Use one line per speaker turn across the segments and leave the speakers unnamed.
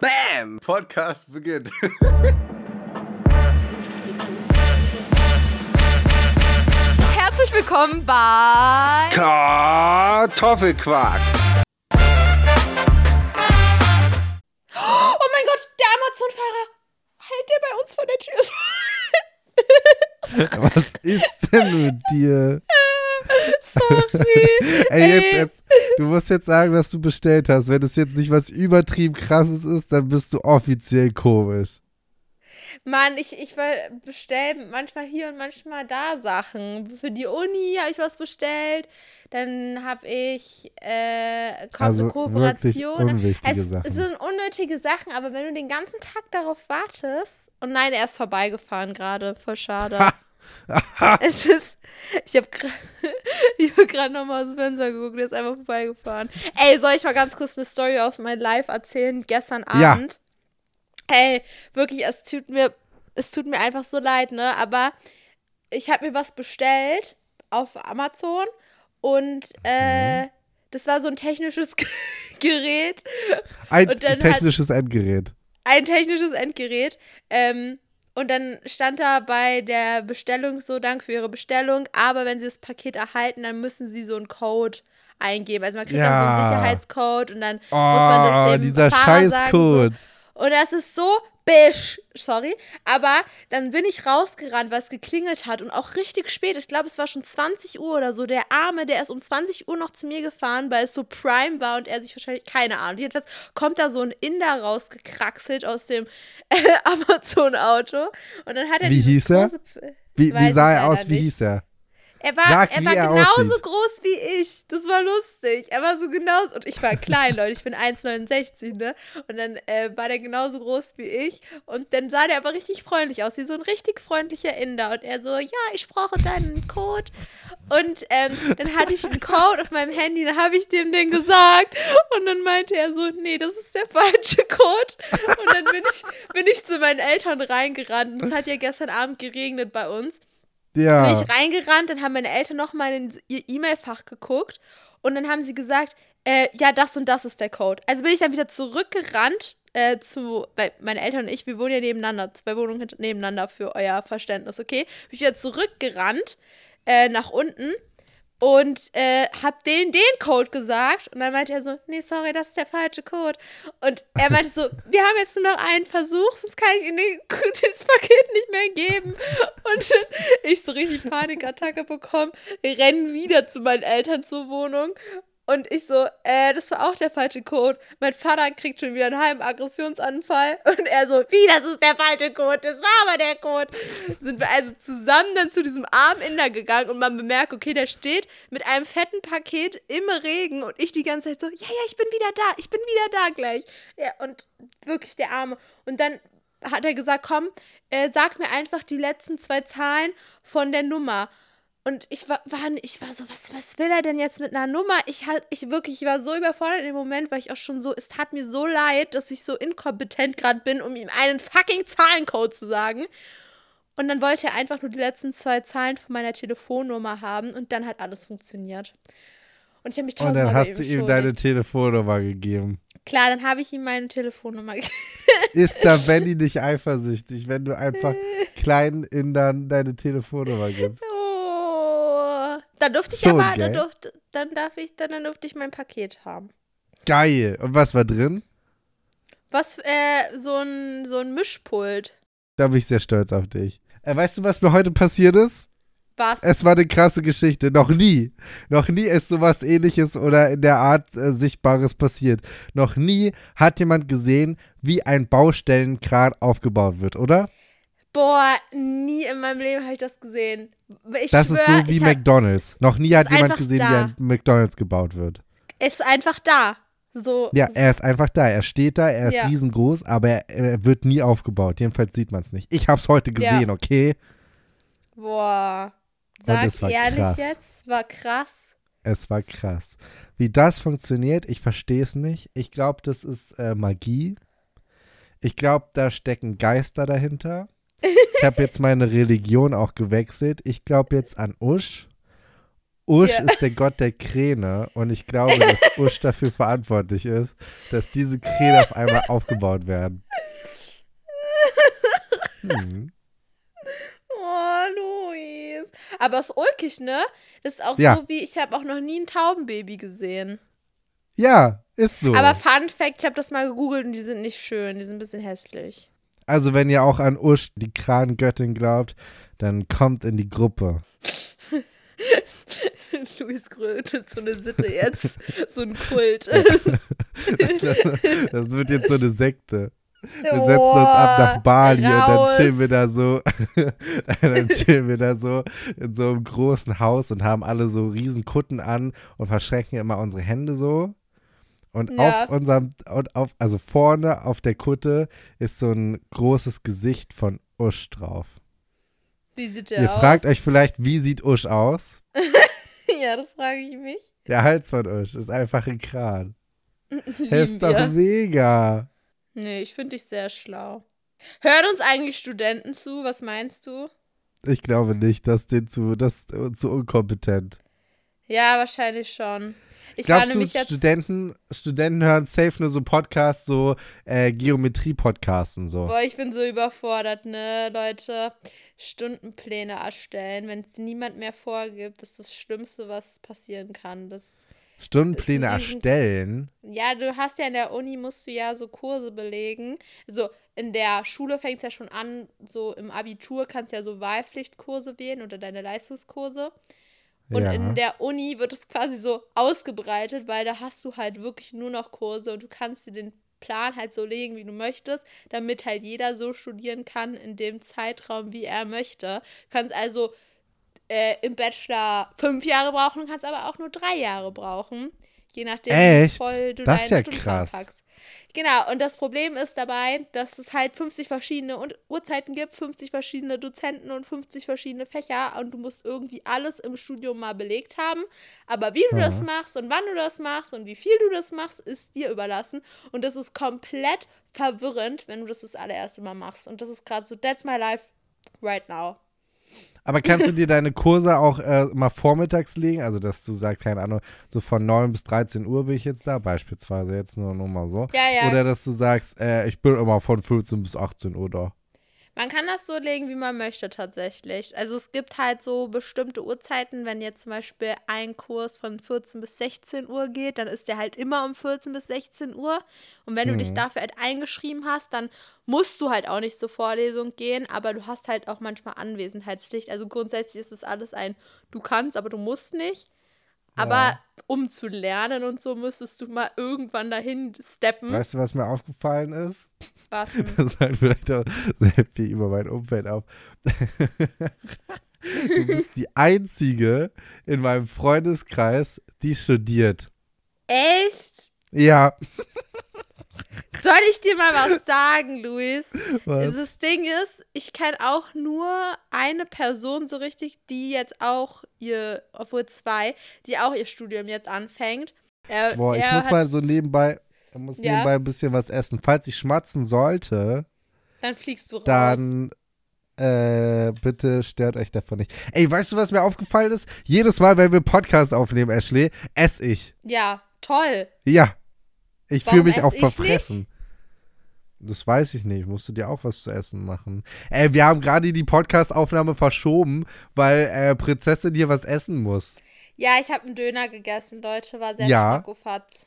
Bam! Podcast beginnt.
Herzlich willkommen bei
Kartoffelquark.
Oh mein Gott, der Amazon-Fahrer hält der bei uns vor der Tür.
Was ist denn mit dir?
Sorry.
Ey, jetzt, jetzt, du musst jetzt sagen, was du bestellt hast. Wenn es jetzt nicht was übertrieben krasses ist, dann bist du offiziell komisch.
Mann, ich, ich bestelle manchmal hier und manchmal da Sachen. Für die Uni habe ich was bestellt. Dann habe ich äh, Ko
Also
Kooperation. es
Sachen.
sind unnötige Sachen, aber wenn du den ganzen Tag darauf wartest. Und nein, er ist vorbeigefahren gerade. Voll schade. es ist. Ich habe gerade hab grad nochmal aus dem Fenster geguckt, der ist einfach vorbeigefahren. Ey, soll ich mal ganz kurz eine Story aus meinem Live erzählen? Gestern
Ja.
Abend. Ey, wirklich, es tut mir, es tut mir einfach so leid, ne? Aber ich habe mir was bestellt auf Amazon und äh,
Mhm.
das war so ein technisches Gerät,
Ein technisches Endgerät.
ein technisches Endgerät. Ähm, und dann stand da bei der Bestellung so, Dank für Ihre Bestellung, aber wenn Sie das Paket erhalten, dann müssen Sie so einen Code eingeben. Also man kriegt dann so einen
Ja.
Sicherheitscode und dann muss man das
Oh,
dem
dieser
Fahrer sagen. So. Und das ist so bisch, sorry. Aber dann bin ich rausgerannt, weil es geklingelt hat und auch richtig spät. Ich glaube, es war schon 20 Uhr oder so. Der Arme, der ist um 20 Uhr noch zu mir gefahren, weil es so Prime war und er sich wahrscheinlich, keine Ahnung. Jedenfalls kommt da so ein Inder rausgekraxelt aus dem Amazon-Auto. Und dann hat er
Wie hieß er? Wie, wie sah er aus? Wie
nicht.
hieß er?
Er war,
Sag,
er war
er
genauso
aussieht.
groß wie ich. Das war lustig. Er war so genauso. Und ich war klein, Leute. Ich bin 1,69, ne? Und dann äh, war der genauso groß wie ich. Und dann sah der aber richtig freundlich aus, wie so ein richtig freundlicher Inder. Und er so, ja, ich brauche deinen Code. Und ähm, dann hatte ich einen Code auf meinem Handy, dann habe ich dem den gesagt. Und dann meinte er so, nee, das ist der falsche Code. Und dann bin ich, bin ich zu meinen Eltern reingerannt. Und es hat ja gestern Abend geregnet bei uns
Ja.
bin ich reingerannt, dann haben meine Eltern nochmal in ihr E-Mail-Fach geguckt und dann haben sie gesagt, äh, ja, das und das ist der Code. Also bin ich dann wieder zurückgerannt äh, zu, weil meine Eltern und ich, wir wohnen ja nebeneinander, zwei Wohnungen nebeneinander für euer Verständnis, okay? Bin ich wieder zurückgerannt äh, nach unten und äh, hab denen den Code gesagt und dann meinte er so, nee, sorry, das ist der falsche Code. Und er meinte so, wir haben jetzt nur noch einen Versuch, sonst kann ich Ihnen das Paket nicht mehr geben. Und ich so richtig Panikattacke bekommen, rennen wieder zu meinen Eltern zur Wohnung und ich so, äh, das war auch der falsche Code. Mein Vater kriegt schon wieder einen halben Aggressionsanfall. Und er so, wie, das ist der falsche Code? Das war aber der Code. Sind wir also zusammen dann zu diesem armen Inder gegangen und man bemerkt, okay, der steht mit einem fetten Paket im Regen und ich die ganze Zeit so, ja, ja, ich bin wieder da, ich bin wieder da gleich. Ja, und wirklich der Arme. Und dann hat er gesagt, komm, äh, sag mir einfach die letzten zwei Zahlen von der Nummer. Und ich war, war, ich war so, was, was will er denn jetzt mit einer Nummer? Ich, halt, ich wirklich, ich war so überfordert dem Moment, weil ich auch schon so, es tat mir so leid, dass ich so inkompetent gerade bin, um ihm einen fucking Zahlencode zu sagen. Und dann wollte er einfach nur die letzten zwei Zahlen von meiner Telefonnummer haben und dann hat alles funktioniert. Und ich habe mich
Und
tausendmal
dann
bei
hast du ihm deine. Telefonnummer gegeben.
Klar, dann habe ich ihm meine Telefonnummer gegeben.
Ist da Benny nicht eifersüchtig, wenn du einfach kleinen Indern deine Telefonnummer gibst?
Dann durfte ich
So,
aber, dann, durfte, dann darf ich, dann, dann durfte ich mein Paket haben.
Geil. Und was war drin?
Was, äh, so ein, so ein Mischpult.
Da bin ich sehr stolz auf dich. Äh, weißt du, was mir heute passiert ist?
Was?
Es war eine krasse Geschichte. Noch nie. Noch nie ist sowas ähnliches oder in der Art äh, Sichtbares passiert. Noch nie hat jemand gesehen, wie ein Baustellenkran aufgebaut wird, oder?
Boah, nie in meinem Leben habe ich das gesehen. Ich
Das
schwör,
ist so wie
hab,
McDonalds. Noch nie hat jemand gesehen,
da.
wie ein McDonalds gebaut wird.
ist einfach da. So.
Ja, er ist einfach da. Er steht da, er ist
Ja.
riesengroß, aber er, er wird nie aufgebaut. Jedenfalls sieht man es nicht. Ich habe es heute
Ja.
gesehen, okay?
Boah. Sag ehrlich
krass.
jetzt, war krass.
Es war krass. Wie das funktioniert, ich verstehe es nicht. Ich glaube, das ist äh, Magie. Ich glaube, da stecken Geister dahinter. Ich habe jetzt meine Religion auch gewechselt. Ich glaube jetzt an Usch Usch
Ja.
ist der Gott der Kräne und ich glaube, dass Usch dafür verantwortlich ist, dass diese Kräne auf einmal aufgebaut werden. Hm.
Oh, Luis. Aber es ist ulkig, ne? Das ist auch
Ja.
so wie, ich habe auch noch nie ein Taubenbaby gesehen.
Ja, ist so.
Aber Fun Fact, ich habe das mal gegoogelt und die sind nicht schön, die sind ein bisschen hässlich.
Also wenn ihr auch an Usch, die Krangöttin, glaubt, dann kommt in die Gruppe.
Luis gründet so eine Sitte jetzt, so ein Kult.
Das wird jetzt so eine Sekte. Wir setzen uns ab nach Bali und dann chillen wir da so, dann chillen wir da so in so einem großen Haus und haben alle so riesen Kutten an und verschränken immer unsere Hände so. Und
Ja.
auf unserem, und auf, also vorne auf der Kutte ist so ein großes Gesicht von Usch drauf.
Wie sieht der
Ihr
aus?
fragt euch vielleicht, wie sieht Usch aus?
Ja, das frage ich mich.
Der Hals von Usch ist einfach ein Kran. Er ist doch mega.
Nee, ich finde dich sehr schlau. Hören uns eigentlich Studenten zu? Was meinst du?
Ich glaube nicht, dass den zu, das ist zu unkompetent.
Ja, wahrscheinlich schon. Ich
Glaubst du. Studenten, Studenten hören safe nur so Podcasts, so äh, Geometrie-Podcasts und so.
Boah, ich bin so überfordert, ne, Leute. Stundenpläne erstellen, wenn es niemand mehr vorgibt, das ist das Schlimmste, was passieren kann. Das,
Stundenpläne erstellen.
ja, du hast ja in der Uni, musst du ja so Kurse belegen. Also in der Schule fängt es ja schon an, so im Abitur kannst du ja so Wahlpflichtkurse wählen oder deine Leistungskurse. Und
ja.
in der Uni wird es quasi so ausgebreitet, weil da hast du halt wirklich nur noch Kurse und du kannst dir den Plan halt so legen, wie du möchtest, damit halt jeder so studieren kann in dem Zeitraum, wie er möchte. Du kannst also äh, im Bachelor fünf Jahre brauchen, kannst aber auch nur drei Jahre brauchen. Je nachdem,
Echt?
wie voll du
Das
deinen
ja
Stundenplan
krass.
packst. Genau, und das Problem ist dabei, dass es halt 50 verschiedene und Uhrzeiten gibt, 50 verschiedene Dozenten und 50 verschiedene Fächer und du musst irgendwie alles im Studium mal belegt haben. Aber wie du das
Ja.
machst und wann du das machst und wie viel du das machst, ist dir überlassen. Und das ist komplett verwirrend, wenn du das das allererste Mal machst. Und das ist gerade so, that's my life right now.
Aber kannst du dir deine Kurse auch äh, mal vormittags legen? Also, dass du sagst, keine Ahnung, so von 9 bis 13 Uhr bin ich jetzt da, beispielsweise jetzt nur, nur mal so.
Ja, ja.
Oder dass du sagst, äh, ich bin immer von 15 bis 18 Uhr da.
Man kann das so legen, wie man möchte tatsächlich. Also es gibt halt so bestimmte Uhrzeiten, wenn jetzt zum Beispiel ein Kurs von 14 bis 16 Uhr geht, dann ist der halt immer um 14 bis 16 Uhr. Und wenn du dich
Mhm.
dafür halt eingeschrieben hast, dann musst du halt auch nicht zur Vorlesung gehen, aber du hast halt auch manchmal Anwesenheitspflicht. Also grundsätzlich ist es alles ein, du kannst, aber du musst nicht. Aber
Ja.
Um zu lernen und so müsstest du mal irgendwann dahin steppen.
Weißt du, was mir aufgefallen ist?
Was denn?
Das sagt vielleicht auch sehr viel über mein Umfeld auf. Du bist die Einzige in meinem Freundeskreis, die studiert.
Echt?
Ja.
Soll ich dir mal was sagen, Luis?
Was?
Das Ding ist, ich kenne auch nur eine Person so richtig, die jetzt auch ihr, obwohl zwei, die auch ihr Studium jetzt anfängt. Er,
Boah, ich muss mal so nebenbei, muss
Ja?
nebenbei ein bisschen was essen. Falls ich schmatzen sollte,
Dann fliegst du raus.
dann äh, bitte stört euch davon nicht. Ey, weißt du, was mir aufgefallen ist? Jedes Mal, wenn wir Podcast aufnehmen, Ashley, esse ich.
Ja, toll.
Ja. Ich fühle mich auch verfressen. Das weiß ich nicht. Musst du dir auch was zu essen machen? Ey, wir haben gerade die Podcast-Aufnahme verschoben, weil äh, Prinzessin hier was essen muss.
Ja, ich habe einen Döner gegessen, Leute. War sehr
Ja.
schmackofatz.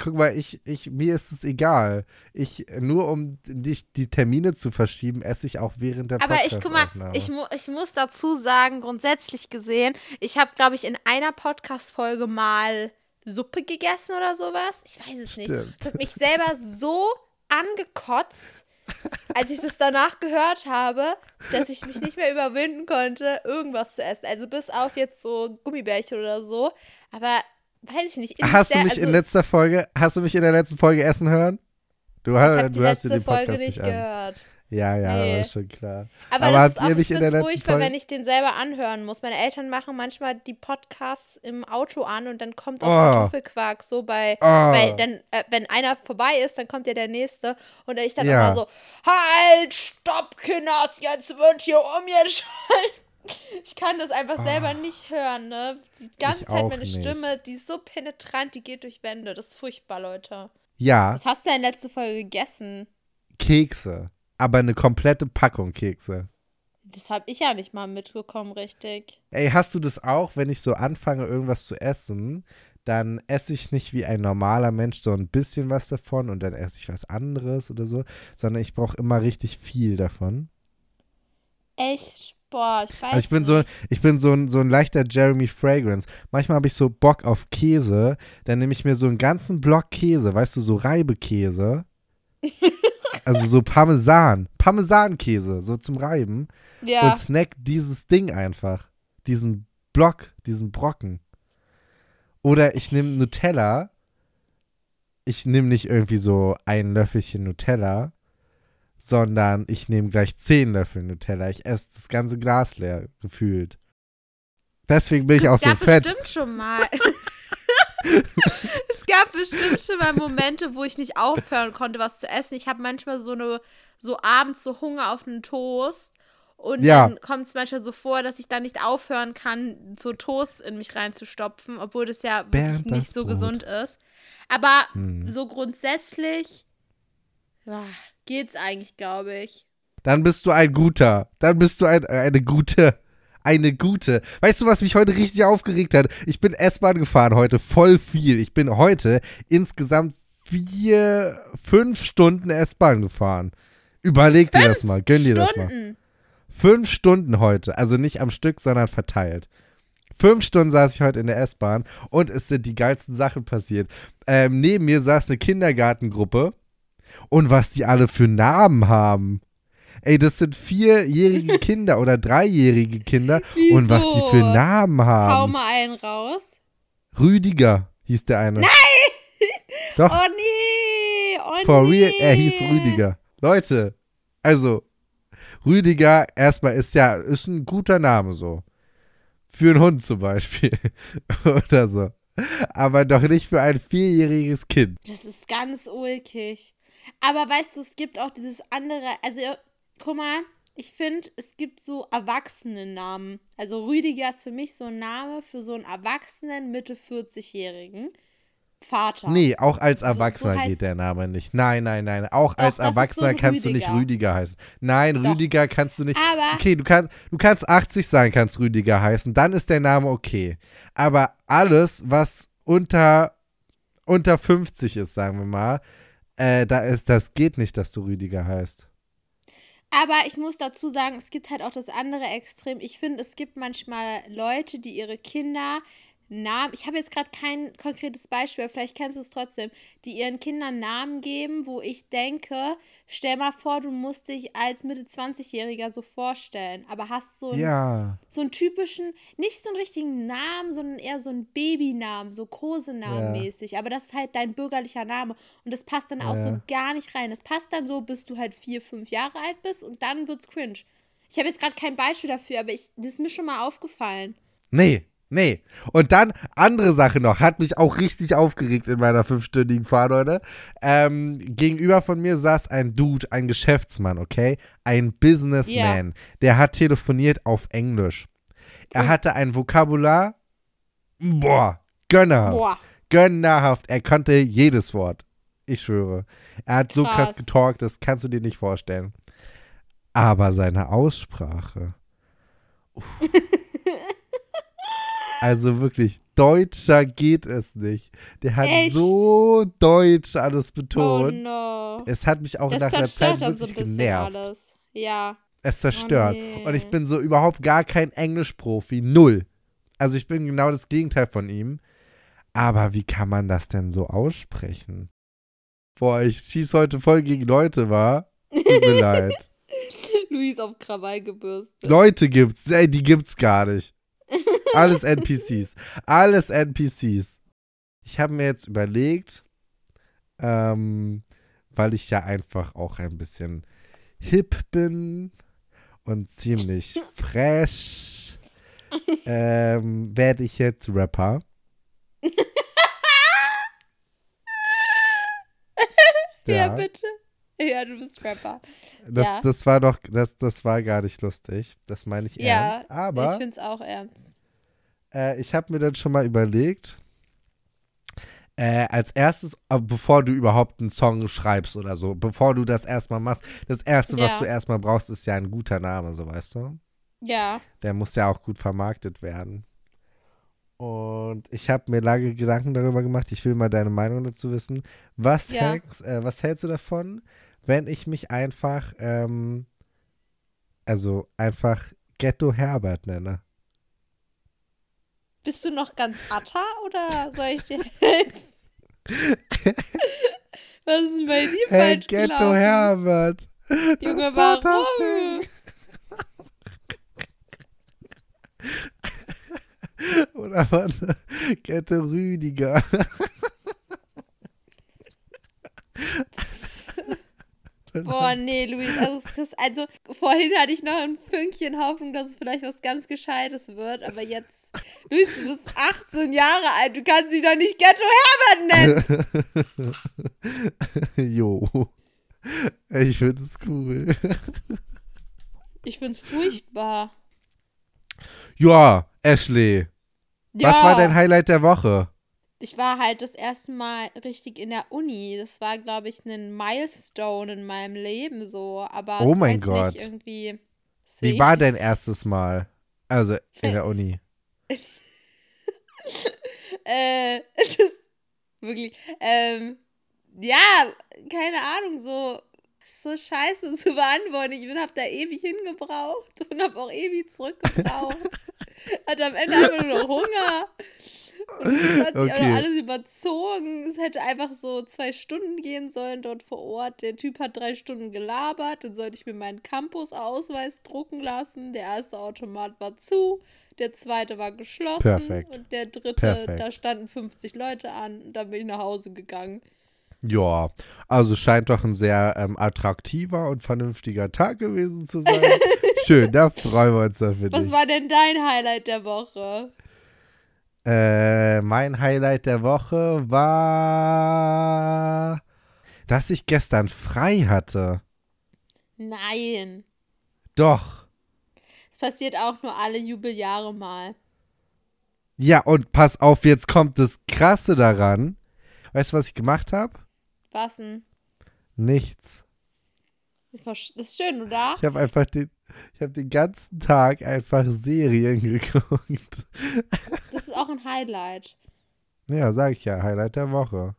Guck mal, ich, ich, mir ist es egal. Ich, nur um dich die Termine zu verschieben, esse ich auch während der
Aber ich guck mal, ich, mu ich muss dazu sagen, grundsätzlich gesehen, ich habe, glaube ich, in einer Podcast-Folge mal Suppe gegessen oder sowas. Ich weiß es nicht.
Stimmt.
Das hat mich selber so angekotzt, als ich das danach gehört habe, dass ich mich nicht mehr überwinden konnte, irgendwas zu essen. Also bis auf jetzt so Gummibärchen oder so. Aber weiß ich nicht.
Hast du mich
also,
in letzter Folge, hast du mich in der letzten Folge essen hören? Du,
Ich
hast,
die
du hast dir
letzte
den
Folge
Podcast
nicht
nicht an.
gehört.
Ja, ja,
Nee.
das ist schon klar.
Aber,
Aber
das ist auch, ich finde es furchtbar,
Folge-
wenn ich den selber anhören muss. Meine Eltern machen manchmal die Podcasts im Auto an und dann kommt auch
Oh.
Kartoffelquark so bei,
Oh.
weil dann, äh, wenn einer vorbei ist, dann kommt ja der nächste und ich dann
Ja.
immer so, halt, stopp, Kinders, jetzt wird hier umgeschaltet. Ich kann das einfach selber
Oh.
nicht hören, ne? Die ganze
Ich
Zeit meine
nicht.
Stimme, die ist so penetrant, die geht durch Wände. Das ist furchtbar, Leute.
Ja,
Was hast du denn letzte Folge gegessen?
Kekse. Aber eine komplette Packung Kekse.
Das habe ich ja nicht mal mitbekommen, richtig.
Ey, hast du das auch, wenn ich so anfange, irgendwas zu essen, dann esse ich nicht wie ein normaler Mensch so ein bisschen was davon und dann esse ich was anderes oder so, sondern ich brauche immer richtig viel davon.
Echt? Boah, ich weiß
Also ich bin so,
nicht.
ich bin so ein, so ein leichter Jeremy Fragrance. Manchmal habe ich so Bock auf Käse, dann nehme ich mir so einen ganzen Block Käse, weißt du, so Reibekäse. also so Parmesan, Parmesankäse, so zum Reiben.
Ja,
und snack dieses Ding einfach. Diesen Block, diesen Brocken. Oder ich nehme Nutella. Ich nehme nicht irgendwie so ein Löffelchen Nutella, sondern ich nehme gleich zehn Löffel Nutella. Ich esse das ganze Glas leer, gefühlt. Deswegen bin ich auch so fett.
bestimmt schon mal. es gab bestimmt schon mal Momente, wo ich nicht aufhören konnte, was zu essen. Ich habe manchmal so eine, so abends so Hunger auf einen Toast. Und
Ja.
dann kommt es manchmal so vor, dass ich dann nicht aufhören kann, so Toast in mich reinzustopfen, obwohl das ja wirklich
Während
nicht so
Brot.
gesund ist. Aber
Hm.
so grundsätzlich ja, geht's eigentlich, glaube ich.
Dann bist du ein guter. Dann bist du ein, eine gute. Eine gute. Weißt du, was mich heute richtig aufgeregt hat? Ich bin S-Bahn gefahren heute voll viel. Ich bin heute insgesamt vier, fünf Stunden S-Bahn gefahren. Überleg dir das mal. Gönn dir das mal.
Stunden.
Fünf Stunden heute. Also nicht am Stück, sondern verteilt. Fünf Stunden saß ich heute in der S-Bahn und es sind die geilsten Sachen passiert. Ähm, neben mir saß eine Kindergartengruppe und was die alle für Namen haben. Ey, das sind vierjährige Kinder oder dreijährige Kinder und was die für
Wieso?
Namen
Hau
haben.
mal einen raus.
Rüdiger hieß der eine. Nein! Doch,
Oh nee! Oh
for
nee!
real, er hieß Rüdiger. Leute, also Rüdiger erstmal ist ja ist ein guter Name so. Für einen Hund zum Beispiel. Oder so. Aber doch nicht für ein vierjähriges Kind.
Das ist ganz ulkig. Aber weißt du, es gibt auch dieses andere, also guck mal, ich finde, es gibt so Erwachsenennamen. Also Rüdiger ist für mich so ein Name für so einen erwachsenen Mitte 40-jährigen Vater.
Nee, auch als
so
Erwachsener
heißt-
geht der Name nicht. Nein, nein, nein. Auch
Doch,
als
so
Erwachsener
ein
kannst du nicht
Rüdiger.
Heißen. Nein,
Doch.
Rüdiger kannst du nicht.
Aber
Okay, du kannst, du kannst 80 sein, kannst Rüdiger heißen. Dann ist der Name okay. Aber alles, was unter, unter 50 ist, sagen wir mal, äh, da ist, das geht nicht, dass du Rüdiger heißt.
Aber ich muss dazu sagen, es gibt halt auch das andere Extrem. Ich finde, es gibt manchmal Leute, die ihre Kinder Namen, ich habe jetzt gerade kein konkretes Beispiel, aber vielleicht kennst du es trotzdem, die ihren Kindern Namen geben, wo ich denke, stell mal vor, du musst dich als Mitte 20-Jähriger so vorstellen, aber hast so einen,
Ja.
so einen typischen, nicht so einen richtigen Namen, sondern eher so einen Babynamen, so Kosenamen
Ja.
mäßig, aber das ist halt dein bürgerlicher Name und das passt dann auch
Ja.
so gar nicht rein. Das passt dann so, bis du halt vier, fünf Jahre alt bist und dann wird's cringe. Ich habe jetzt gerade kein Beispiel dafür, aber ich, das ist mir schon mal aufgefallen.
Nee, nee. Und dann, andere Sache noch, hat mich auch richtig aufgeregt in meiner fünfstündigen Fahrt heute. Ähm, gegenüber von mir saß ein Dude, ein Geschäftsmann, okay? Ein Businessman. Der hat telefoniert auf Englisch. Er
Oh.
hatte ein Vokabular, boah, gönnerhaft.
Boah.
Gönnerhaft. Er konnte jedes Wort. Ich schwöre. Er hat so krass
Krass.
getalkt, das kannst du dir nicht vorstellen. Aber seine Aussprache. Uff. Also wirklich, deutscher geht es nicht. Der hat
Echt?
so deutsch alles
Oh
betont.
no.
Es hat mich auch
Das
nach einer
zerstört
Zeit
dann so ein
wirklich
bisschen
genervt.
alles. Ja.
Es zerstört.
nee.
Und ich bin so überhaupt gar kein Englischprofi. Null. Also ich bin genau das Gegenteil von ihm. Aber wie kann man das denn so aussprechen? Boah, ich schieß heute voll gegen Leute, war. Tut mir leid.
Luis auf Krawall gebürstet.
Leute gibt's, ey, die gibt's gar nicht. Alles NPCs. Alles NPCs. Ich habe mir jetzt überlegt, ähm, weil ich ja einfach auch ein bisschen hip bin und ziemlich fresh, ähm, werde ich jetzt Rapper.
ja. bitte. Ja, du bist Rapper.
Das,
Ja.
das war doch, das, das war gar nicht lustig. Das meine ich
Ja,
ernst. Aber
ich find's auch ernst.
Äh, ich habe mir dann schon mal überlegt, äh, als erstes, äh, bevor du überhaupt einen Song schreibst oder so, bevor du das erstmal machst, das erste, was
Ja.
du erstmal brauchst, ist ja ein guter Name, so weißt du?
Ja.
Der muss ja auch gut vermarktet werden. Und ich habe mir lange Gedanken darüber gemacht. Ich will mal deine Meinung dazu wissen. Was,
Ja.
hältst, äh, was hältst du davon, wenn ich mich einfach, ähm, also einfach Ghetto Herbert nenne?
Bist du noch ganz atta oder soll ich dir helfen? Was ist denn bei dir
Hey,
falsch
Ghetto
gelaufen?
Herbert!
Junge, warum?
Oder warte, Ghetto Rüdiger.
Boah, nee, Luis, also, es ist, also vorhin hatte ich noch ein Fünkchen Hoffnung, dass es vielleicht was ganz Gescheites wird, aber jetzt, Luis, du bist 18 Jahre alt, du kannst dich doch nicht Ghetto Herbert nennen.
jo. Ich finde es cool.
Ich find's furchtbar.
Ja, Ashley.
Ja,
Was war dein Highlight der Woche?
Ich war halt das erste Mal richtig in der Uni. Das war, glaube ich, ein Milestone in meinem Leben so, aber
Oh
es
mein
war
Gott.
irgendwie.
Wie war dein erstes Mal? Also in der Uni.
äh, das wirklich, ähm, ja, keine Ahnung, so, so scheiße zu beantworten. Ich bin, hab da ewig hingebraucht und hab auch ewig zurückgebraucht. Hatte am Ende einfach nur noch Hunger. Es hat sich auch
Okay.
alles überzogen. Es hätte einfach so zwei Stunden gehen sollen dort vor Ort. Der Typ hat drei Stunden gelabert. Dann sollte ich mir meinen Campus-Ausweis drucken lassen. Der erste Automat war zu. Der zweite war geschlossen.
Perfekt.
Und der dritte,
Perfekt.
da standen 50 Leute an. Und dann bin ich nach Hause gegangen.
Ja, also scheint doch ein sehr ähm, attraktiver und vernünftiger Tag gewesen zu sein. Schön, da freuen wir uns dafür.
Was war denn dein Highlight der Woche?
Äh, mein Highlight der Woche war, dass ich gestern frei hatte.
Nein.
Doch.
Es passiert auch nur alle Jubeljahre mal.
Ja, und pass auf, jetzt kommt das Krasse daran. Weißt du, was ich gemacht habe?
Was denn?
Nichts.
Das, war, das ist schön, oder?
Ich habe einfach den, ich habe den ganzen Tag einfach Serien geguckt.
Das ist auch ein Highlight.
Ja, sag ich ja, Highlight der Woche.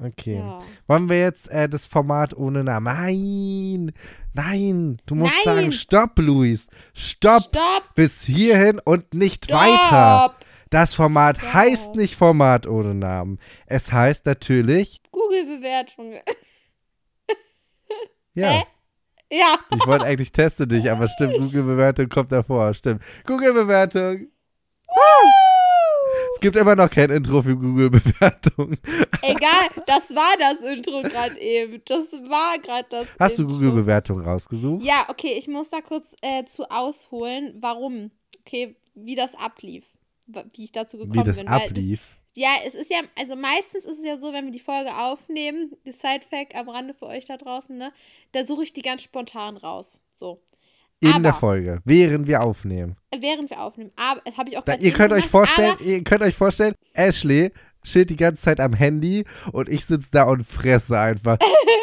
Okay.
Ja.
Wollen wir jetzt äh, das Format ohne Namen? Nein! Nein! Du musst
Nein!
sagen, stopp, Luis! Stopp!
Stopp!
Bis hierhin und nicht
Stopp!
weiter! Das Format
Stopp.
heißt nicht Format ohne Namen. Es heißt natürlich,
Google-Bewertung.
ja,
Hä? Ja.
ich wollte eigentlich teste dich, aber stimmt, Google-Bewertung kommt davor, stimmt. Google-Bewertung! Es gibt immer noch kein Intro für Google-Bewertung.
Egal, das war das Intro gerade eben. Das war gerade das
Hast du
Intro.
Google-Bewertung rausgesucht?
Ja, okay, ich muss da kurz äh, zu ausholen, warum. Okay, wie das ablief. Wie ich dazu gekommen
Wie das
bin.
ablief?
Das, ja, es ist ja, also meistens ist es ja so, wenn wir die Folge aufnehmen, die Side-Fact am Rande für euch da draußen, ne? Da suche ich die ganz spontan raus. So.
In
aber-
der Folge, während wir aufnehmen.
Während wir aufnehmen. Aber das habe ich auch
Da, ihr könnt euch
gemacht,
vorstellen,
Aber,
ihr könnt euch vorstellen, Ashley steht die ganze Zeit am Handy und ich sitze da und fresse einfach.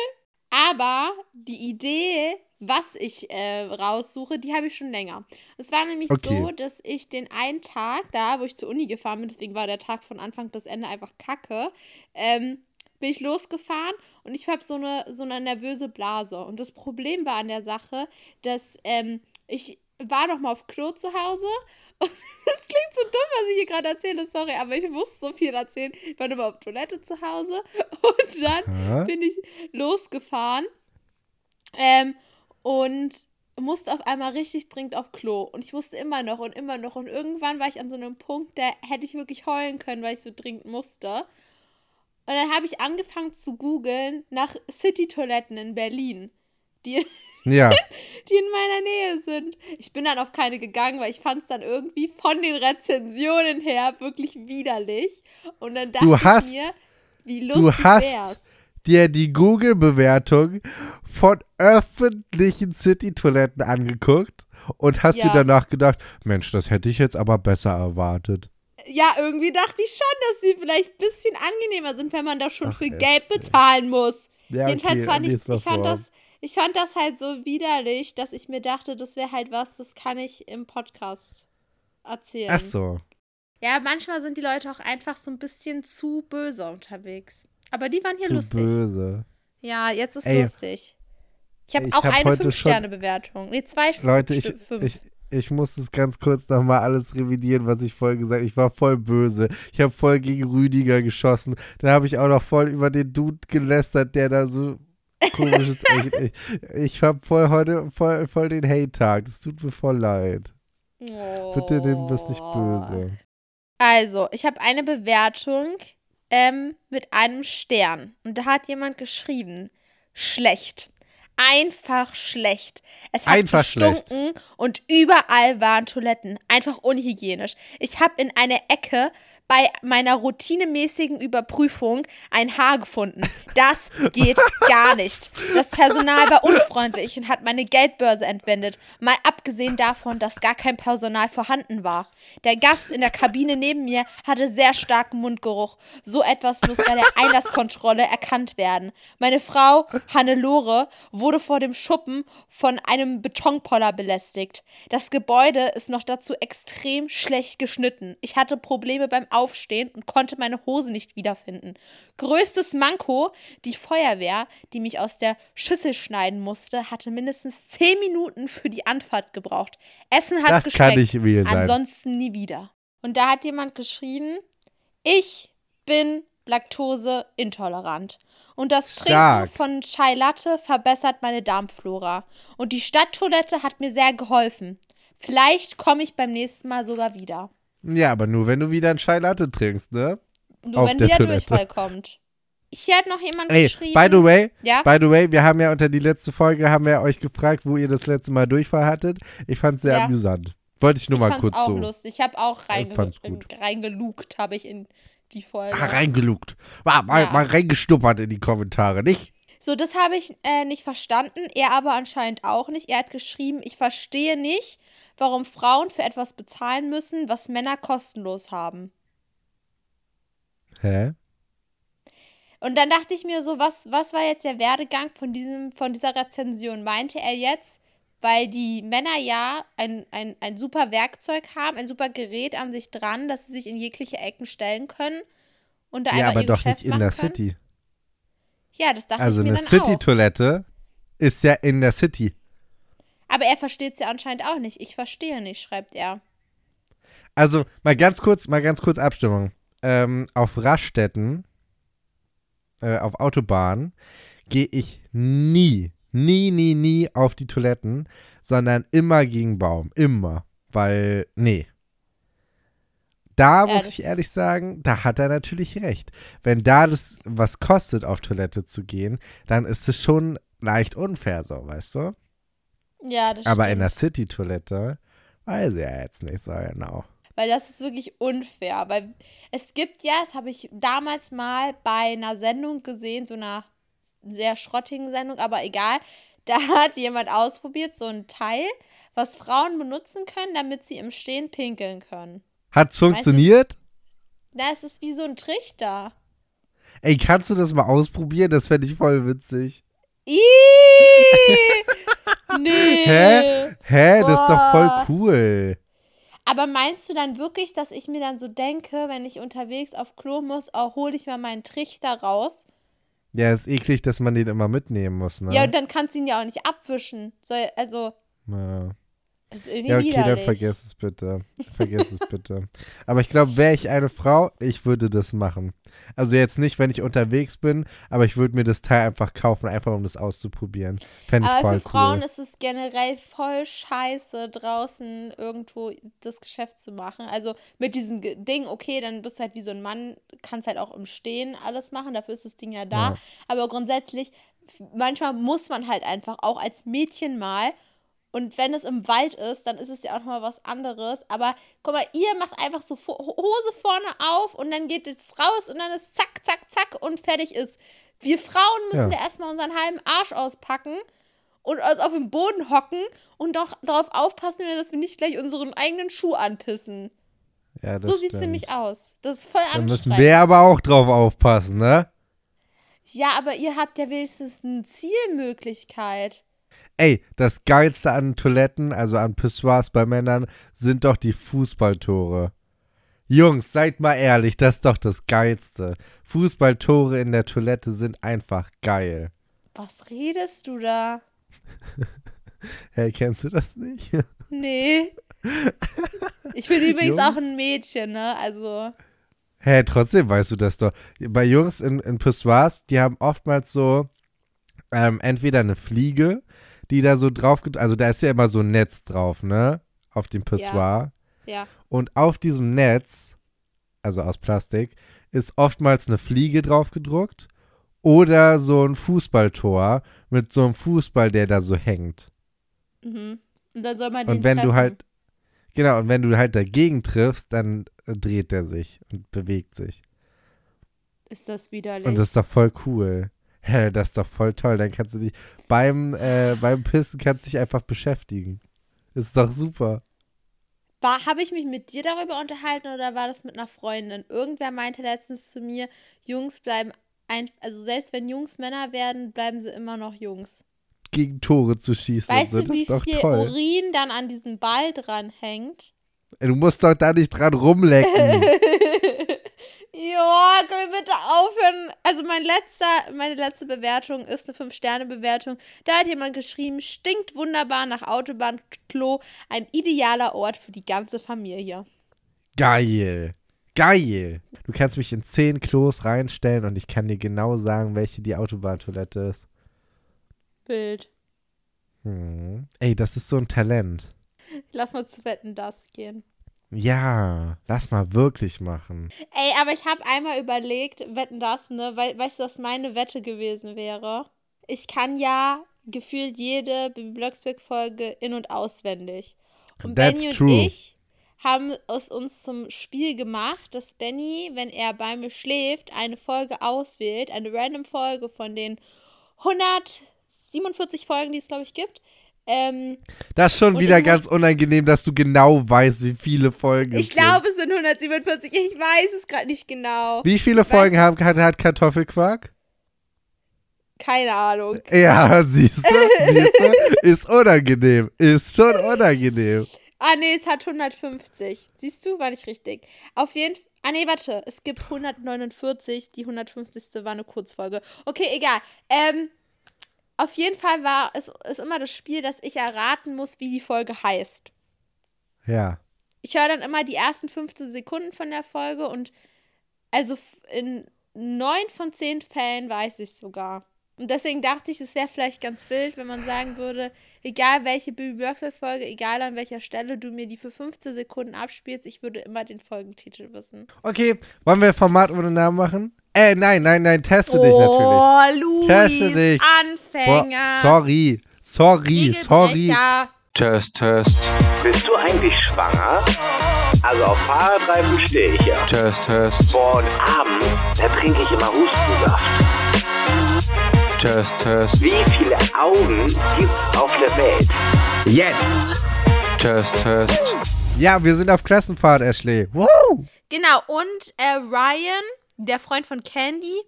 aber die Idee, was ich äh, raussuche, die habe ich schon länger. Es war nämlich
Okay.
so, dass ich den einen Tag da, wo ich zur Uni gefahren bin, deswegen war der Tag von Anfang bis Ende einfach kacke, ähm, bin ich losgefahren und ich habe so eine, so eine nervöse Blase. Und das Problem war an der Sache, dass ähm, ich war noch mal auf Klo zu Hause und es klingt so dumm, was ich hier gerade erzähle, sorry, aber ich muss so viel erzählen. Ich war mal auf Toilette zu Hause und dann
Hä?
bin ich losgefahren ähm, und musste auf einmal richtig dringend auf Klo. Und ich musste immer noch und immer noch. Und irgendwann war ich an so einem Punkt, da hätte ich wirklich heulen können, weil ich so dringend musste. Und dann habe ich angefangen zu googeln nach City-Toiletten in Berlin, die,
Ja,
die in meiner Nähe sind. Ich bin dann auf keine gegangen, weil ich fand es dann irgendwie von den Rezensionen her wirklich widerlich. Und dann dachte
Du hast-
ich mir, wie
du
lustig
hast
wär's.
Dir die Google-Bewertung von öffentlichen City-Toiletten angeguckt und hast
Ja.
dir danach gedacht, Mensch, das hätte ich jetzt aber besser erwartet.
Ja, irgendwie dachte ich schon, dass die vielleicht ein bisschen angenehmer sind, wenn man da schon
Ach,
für
echt,
Geld bezahlen muss.
Ja,
Jedenfalls
okay,
fand ich, ich fand
vor.
das, ich fand das halt so widerlich, dass ich mir dachte, das wäre halt was, das kann ich im Podcast erzählen.
Ach so.
Ja, manchmal sind die Leute auch einfach so ein bisschen zu böse unterwegs. Aber die waren hier
Zu
lustig.
böse.
Ja, jetzt ist
Ey,
lustig. Ich habe auch
hab
eine
heute schon-
5-Sterne-Bewertung. Nee, zwei
Leute, ich,
fünf.
ich, ich muss es ganz kurz nochmal alles revidieren, was ich vorher gesagt habe. Ich war voll böse. Ich habe voll gegen Rüdiger geschossen. Dann habe ich auch noch voll über den Dude gelästert, der da so komisch ist. ich ich, ich habe voll heute voll, voll den Hate-Tag. Es tut mir voll leid. Bitte nimm das nicht böse.
Also, ich habe eine Bewertung ähm, mit einem Stern. Und da hat jemand geschrieben, schlecht. Einfach schlecht. Es hat
Einfach schlecht.
gestunken und überall waren Toiletten. Einfach unhygienisch. Ich habe in einer Ecke bei meiner routinemäßigen Überprüfung ein Haar gefunden. Das geht gar nicht. Das Personal war unfreundlich und hat meine Geldbörse entwendet. Mal abgesehen davon, dass gar kein Personal vorhanden war. Der Gast in der Kabine neben mir hatte sehr starken Mundgeruch. So etwas muss bei der Einlasskontrolle erkannt werden. Meine Frau, Hannelore, wurde vor dem Schuppen von einem Betonpoller belästigt. Das Gebäude ist noch dazu extrem schlecht geschnitten. Ich hatte Probleme beim Aufstehen und konnte meine Hose nicht wiederfinden. Größtes Manko, die Feuerwehr, die mich aus der Schüssel schneiden musste, hatte mindestens 10 Minuten für die Anfahrt gebraucht. Essen hat
Das
geschmeckt.
kann nicht real sein.
Ansonsten nie wieder. Und da hat jemand geschrieben, ich bin laktoseintolerant. Und das
Stark.
Trinken von Chai Latte verbessert meine Darmflora. Und die Stadttoilette hat mir sehr geholfen. Vielleicht komme ich beim nächsten Mal sogar wieder.
Ja, aber nur wenn du wieder einen Chai Latte trinkst, ne?
Nur
Auf
wenn
der
wieder
Toilette.
Durchfall kommt. Hier hat noch jemand
Ey,
geschrieben.
by the way,
ja?
by the way, wir haben ja unter die letzte Folge haben wir euch gefragt, wo ihr das letzte Mal Durchfall hattet. Ich fand es sehr
Ja.
amüsant. Wollte ich nur
ich
mal
fand's
kurz
auch
so
lustig. Ich habe auch reinge
fand's
reingelugt, habe ich in die Folge.
ah, reingelugt. Mal, mal,
Ja.
mal reingeschnuppert in die Kommentare, nicht?
So, das habe ich äh, nicht verstanden. Er aber anscheinend auch nicht. Er hat geschrieben, ich verstehe nicht, warum Frauen für etwas bezahlen müssen, was Männer kostenlos haben.
Hä?
Und dann dachte ich mir so, was, was war jetzt der Werdegang von, diesem, von dieser Rezension? Meinte er jetzt, weil die Männer ja ein, ein, ein super Werkzeug haben, ein super Gerät an sich dran, dass sie sich in jegliche Ecken stellen können und da
Ja,
einfach
aber
ihr
doch
Geschäft
nicht in der
können?
City.
Ja, das dachte
Also
ich mir
eine
dann auch.
City-Toilette ist ja in der City.
Aber er versteht es ja anscheinend auch nicht. Ich verstehe nicht, schreibt er.
Also mal ganz kurz, mal ganz kurz Abstimmung. Ähm, auf Raststätten, äh, auf Autobahnen, gehe ich nie, nie, nie, nie auf die Toiletten, sondern immer gegen Baum. Immer. Weil, nee. Da muss ich ehrlich sagen, da hat er natürlich recht. Wenn da das was kostet, auf Toilette zu gehen, dann ist es schon leicht unfair, so, weißt du?
Ja, das
Aber
stimmt.
in der City-Toilette weiß ich ja jetzt nicht so genau.
Weil das ist wirklich unfair. Weil es gibt ja, das habe ich damals mal bei einer Sendung gesehen, so einer sehr schrottigen Sendung, aber egal. Da hat jemand ausprobiert, so ein Teil, was Frauen benutzen können, damit sie im Stehen pinkeln können.
Hat's funktioniert?
Na, es ist wie so ein Trichter.
Ey, kannst du das mal ausprobieren? Das fände ich voll witzig.
Ihhh! Nee.
Hä? Hä? Das ist doch voll cool.
Aber meinst du dann wirklich, dass ich mir dann so denke, wenn ich unterwegs auf Klo muss, oh, hole ich mal meinen Trichter raus?
Ja, ist eklig, dass man den immer mitnehmen muss, ne?
Ja, und dann kannst du ihn ja auch nicht abwischen. Soll, also,
Ja.
das ist irgendwie
Ja, okay, dann
widerlich.
vergiss es bitte. Vergiss es bitte. Aber ich glaube, wäre ich eine Frau, ich würde das machen. Also jetzt nicht, wenn ich unterwegs bin, aber ich würde mir das Teil einfach kaufen, einfach um das auszuprobieren. Fände ich
Aber
voll
für Frauen
cool.
ist es generell voll scheiße, draußen irgendwo das Geschäft zu machen. Also mit diesem Ding, okay, dann bist du halt wie so ein Mann, kannst halt auch im Stehen alles machen, dafür ist das Ding ja da.
Ja.
Aber grundsätzlich, manchmal muss man halt einfach auch als Mädchen mal. Und wenn es im Wald ist, dann ist es ja auch nochmal was anderes. Aber guck mal, ihr macht einfach so Hose vorne auf und dann geht es raus und dann ist zack, zack, zack und fertig ist. Wir Frauen müssen
Ja.
da erstmal unseren halben Arsch auspacken und uns auf dem Boden hocken und doch darauf aufpassen, dass wir nicht gleich unseren eigenen Schuh anpissen.
Ja,
so sieht es nämlich aus. Das ist voll
Da müssen
anstrengend.
wir aber auch drauf aufpassen, ne?
Ja, aber ihr habt ja wenigstens eine Zielmöglichkeit.
Ey, das Geilste an Toiletten, also an Pissoirs bei Männern, sind doch die Fußballtore. Jungs, seid mal ehrlich, das ist doch das Geilste. Fußballtore in der Toilette sind einfach geil.
Was redest du da?
Hey, kennst du das nicht?
Nee. Ich bin übrigens
Jungs?
auch ein Mädchen, ne? Also.
Hä, trotzdem weißt du das doch. Bei Jungs in, in Pissoirs, die haben oftmals so ähm, entweder eine Fliege, die da so drauf, also da ist ja immer so ein Netz drauf, ne? Auf dem Pissoir.
Ja.
Und auf diesem Netz, also aus Plastik, ist oftmals eine Fliege drauf gedruckt oder so ein Fußballtor mit so einem Fußball, der da so hängt.
Mhm. Und dann soll man den
Und wenn
treffen.
du halt, genau, und wenn du halt dagegen triffst, dann äh, dreht der sich und bewegt sich.
Ist das widerlich.
Und das ist doch voll cool. Hä, das ist doch voll toll. Dann kannst du dich beim, äh, beim Pissen kannst du dich einfach beschäftigen. Ist doch super.
War, habe ich mich mit dir darüber unterhalten oder war das mit einer Freundin? Irgendwer meinte letztens zu mir, Jungs bleiben ein, also selbst wenn Jungs Männer werden, bleiben sie immer noch Jungs.
Gegen Tore zu schießen.
Weißt
so,
du, wie viel
toll.
Urin dann an diesem Ball dran hängt?
Du musst doch da nicht dran rumlecken.
ja, können wir bitte aufhören? Also mein letzter, meine letzte Bewertung ist eine 5-Sterne-Bewertung. Da hat jemand geschrieben, stinkt wunderbar nach Autobahnklo, ein idealer Ort für die ganze Familie.
Geil. Geil. Du kannst mich in zehn Klos reinstellen und ich kann dir genau sagen, welche die Autobahntoilette ist.
Bild.
Hm. Ey, das ist so ein Talent.
Lass mal zu wetten, das gehen.
Ja, lass mal wirklich machen.
Ey, aber ich habe einmal überlegt, wetten das, ne? Weil, weißt du, was meine Wette gewesen wäre? Ich kann ja gefühlt jede Bibi Blocksberg-Folge in- und auswendig. Und
That's
Benny und
true.
ich haben es uns zum Spiel gemacht, dass Benny, wenn er bei mir schläft, eine Folge auswählt, eine random Folge von den 147 Folgen, die es, glaube ich, gibt. Ähm,
Das ist schon wieder ganz unangenehm, dass du genau weißt, wie viele Folgen es
ich glaube, es sind 147. Ich weiß es gerade nicht genau.
Wie viele
ich
Folgen haben, hat, hat Kartoffelquark?
Keine Ahnung.
Ja, siehst du, siehst du, ist unangenehm, ist schon unangenehm.
Ah, nee, es hat 150. Siehst du, war nicht richtig. Auf jeden Fall. Ah, nee, warte. Es gibt 149. Die 150. war eine Kurzfolge. Okay, egal. Ähm, auf jeden Fall war es ist immer das Spiel, dass ich erraten muss, wie die Folge heißt.
Ja,
Ich höre dann immer die ersten 15 Sekunden von der Folge und also in neun von zehn Fällen weiß ich sogar. Und deswegen dachte ich, es wäre vielleicht ganz wild, wenn man sagen würde, egal welche Bibi Blocksberg-Folge, egal an welcher Stelle du mir die für 15 Sekunden abspielst, ich würde immer den Folgentitel wissen.
okay, wollen wir Format ohne Namen machen? Äh, nein, nein, nein, teste dich natürlich.
Oh,
Teste
Luis,
dich. Boah,
Anfänger.
sorry, sorry, sorry.
Regelbrecher.
Test, Test,
Bist du eigentlich schwanger? Also auf Fahrradreifen stehe ich ja.
Test, Test,
Boah, und abends, da trinke ich immer Hustensaft.
Test, Test,
Wie viele Augen gibt's auf der Welt? Jetzt!
Test, Test,
Ja, wir sind auf Klassenfahrt, Ashley. Wow.
Genau, und äh, Ryan, der Freund von Candy,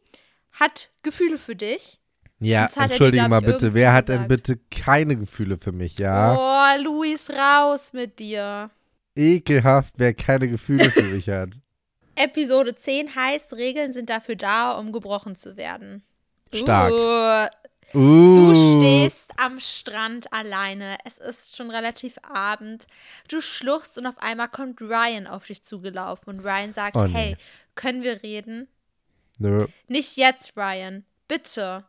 hat Gefühle für dich.
Ja, entschuldige
glaub
mal bitte, wer hat denn
gesagt.
bitte keine Gefühle für mich, ja?
Oh, Luis, raus mit dir.
Ekelhaft, wer keine Gefühle für mich hat.
Episode 10 heißt, Regeln sind dafür da, um gebrochen zu werden.
Stark.
Uh,
Uh.
du stehst am Strand alleine. Es ist schon relativ Abend. Du schluchst und auf einmal kommt Ryan auf dich zugelaufen. Und Ryan sagt,
Oh, nee.
hey, können wir reden?
Nö.
Nicht jetzt, Ryan. Bitte.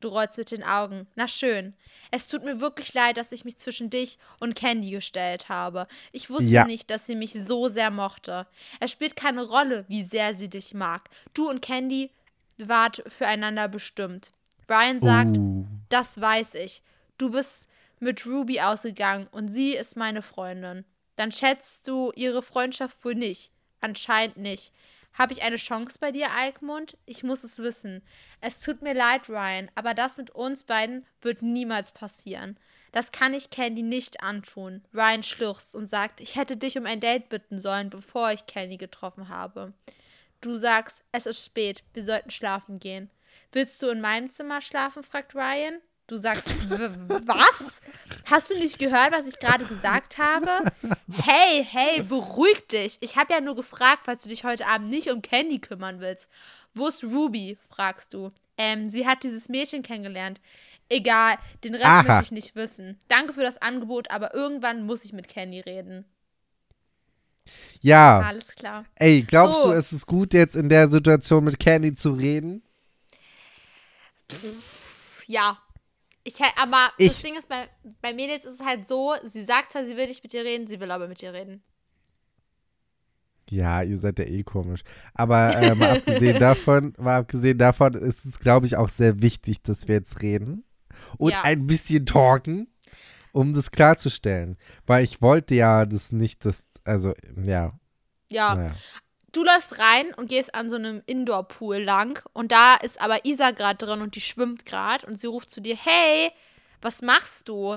Du rollst mit den Augen. Na schön. Es tut mir wirklich leid, dass ich mich zwischen dich und Candy gestellt habe. Ich wusste
Ja.
nicht, dass sie mich so sehr mochte. Es spielt keine Rolle, wie sehr sie dich mag. Du und Candy wart füreinander bestimmt. Ryan sagt,
Uh.
das weiß ich. Du bist mit Ruby ausgegangen und sie ist meine Freundin. Dann schätzt du ihre Freundschaft wohl nicht. Anscheinend nicht. Habe ich eine Chance bei dir, Alkmund? Ich muss es wissen. Es tut mir leid, Ryan, aber das mit uns beiden wird niemals passieren. Das kann ich Candy nicht antun. Ryan schlürzt und sagt, ich hätte dich um ein Date bitten sollen, bevor ich Candy getroffen habe. Du sagst, es ist spät, wir sollten schlafen gehen. Willst du in meinem Zimmer schlafen? fragt Ryan. Du sagst, "W- was? Hast du nicht gehört, was ich gerade gesagt habe? Hey, hey, beruhig dich. Ich habe ja nur gefragt, falls du dich heute Abend nicht um Candy kümmern willst. Wo ist Ruby? fragst du. Ähm, sie hat dieses Mädchen kennengelernt. Egal, den Rest
Aha.
möchte ich nicht wissen. Danke für das Angebot, aber irgendwann muss ich mit Candy reden.
Ja.
Alles klar.
Ey, glaubst
So.
du, es ist gut, jetzt in der Situation mit Candy zu reden?
Ja. Ich, aber
Ich-
das Ding ist, bei, bei Mädels ist es halt so, sie sagt zwar, sie will nicht mit dir reden, sie will aber mit dir reden.
Ja, ihr seid ja eh komisch. Aber äh, mal abgesehen davon, mal abgesehen davon ist es, glaube ich, auch sehr wichtig, dass wir jetzt reden und
Ja.
ein bisschen talken, um das klarzustellen. Weil ich wollte ja das nicht, das, also, ja,
Ja.
naja.
Du läufst rein und gehst an so einem Indoor-Pool lang und da ist aber Isa gerade drin und die schwimmt gerade und sie ruft zu dir, hey, was machst du?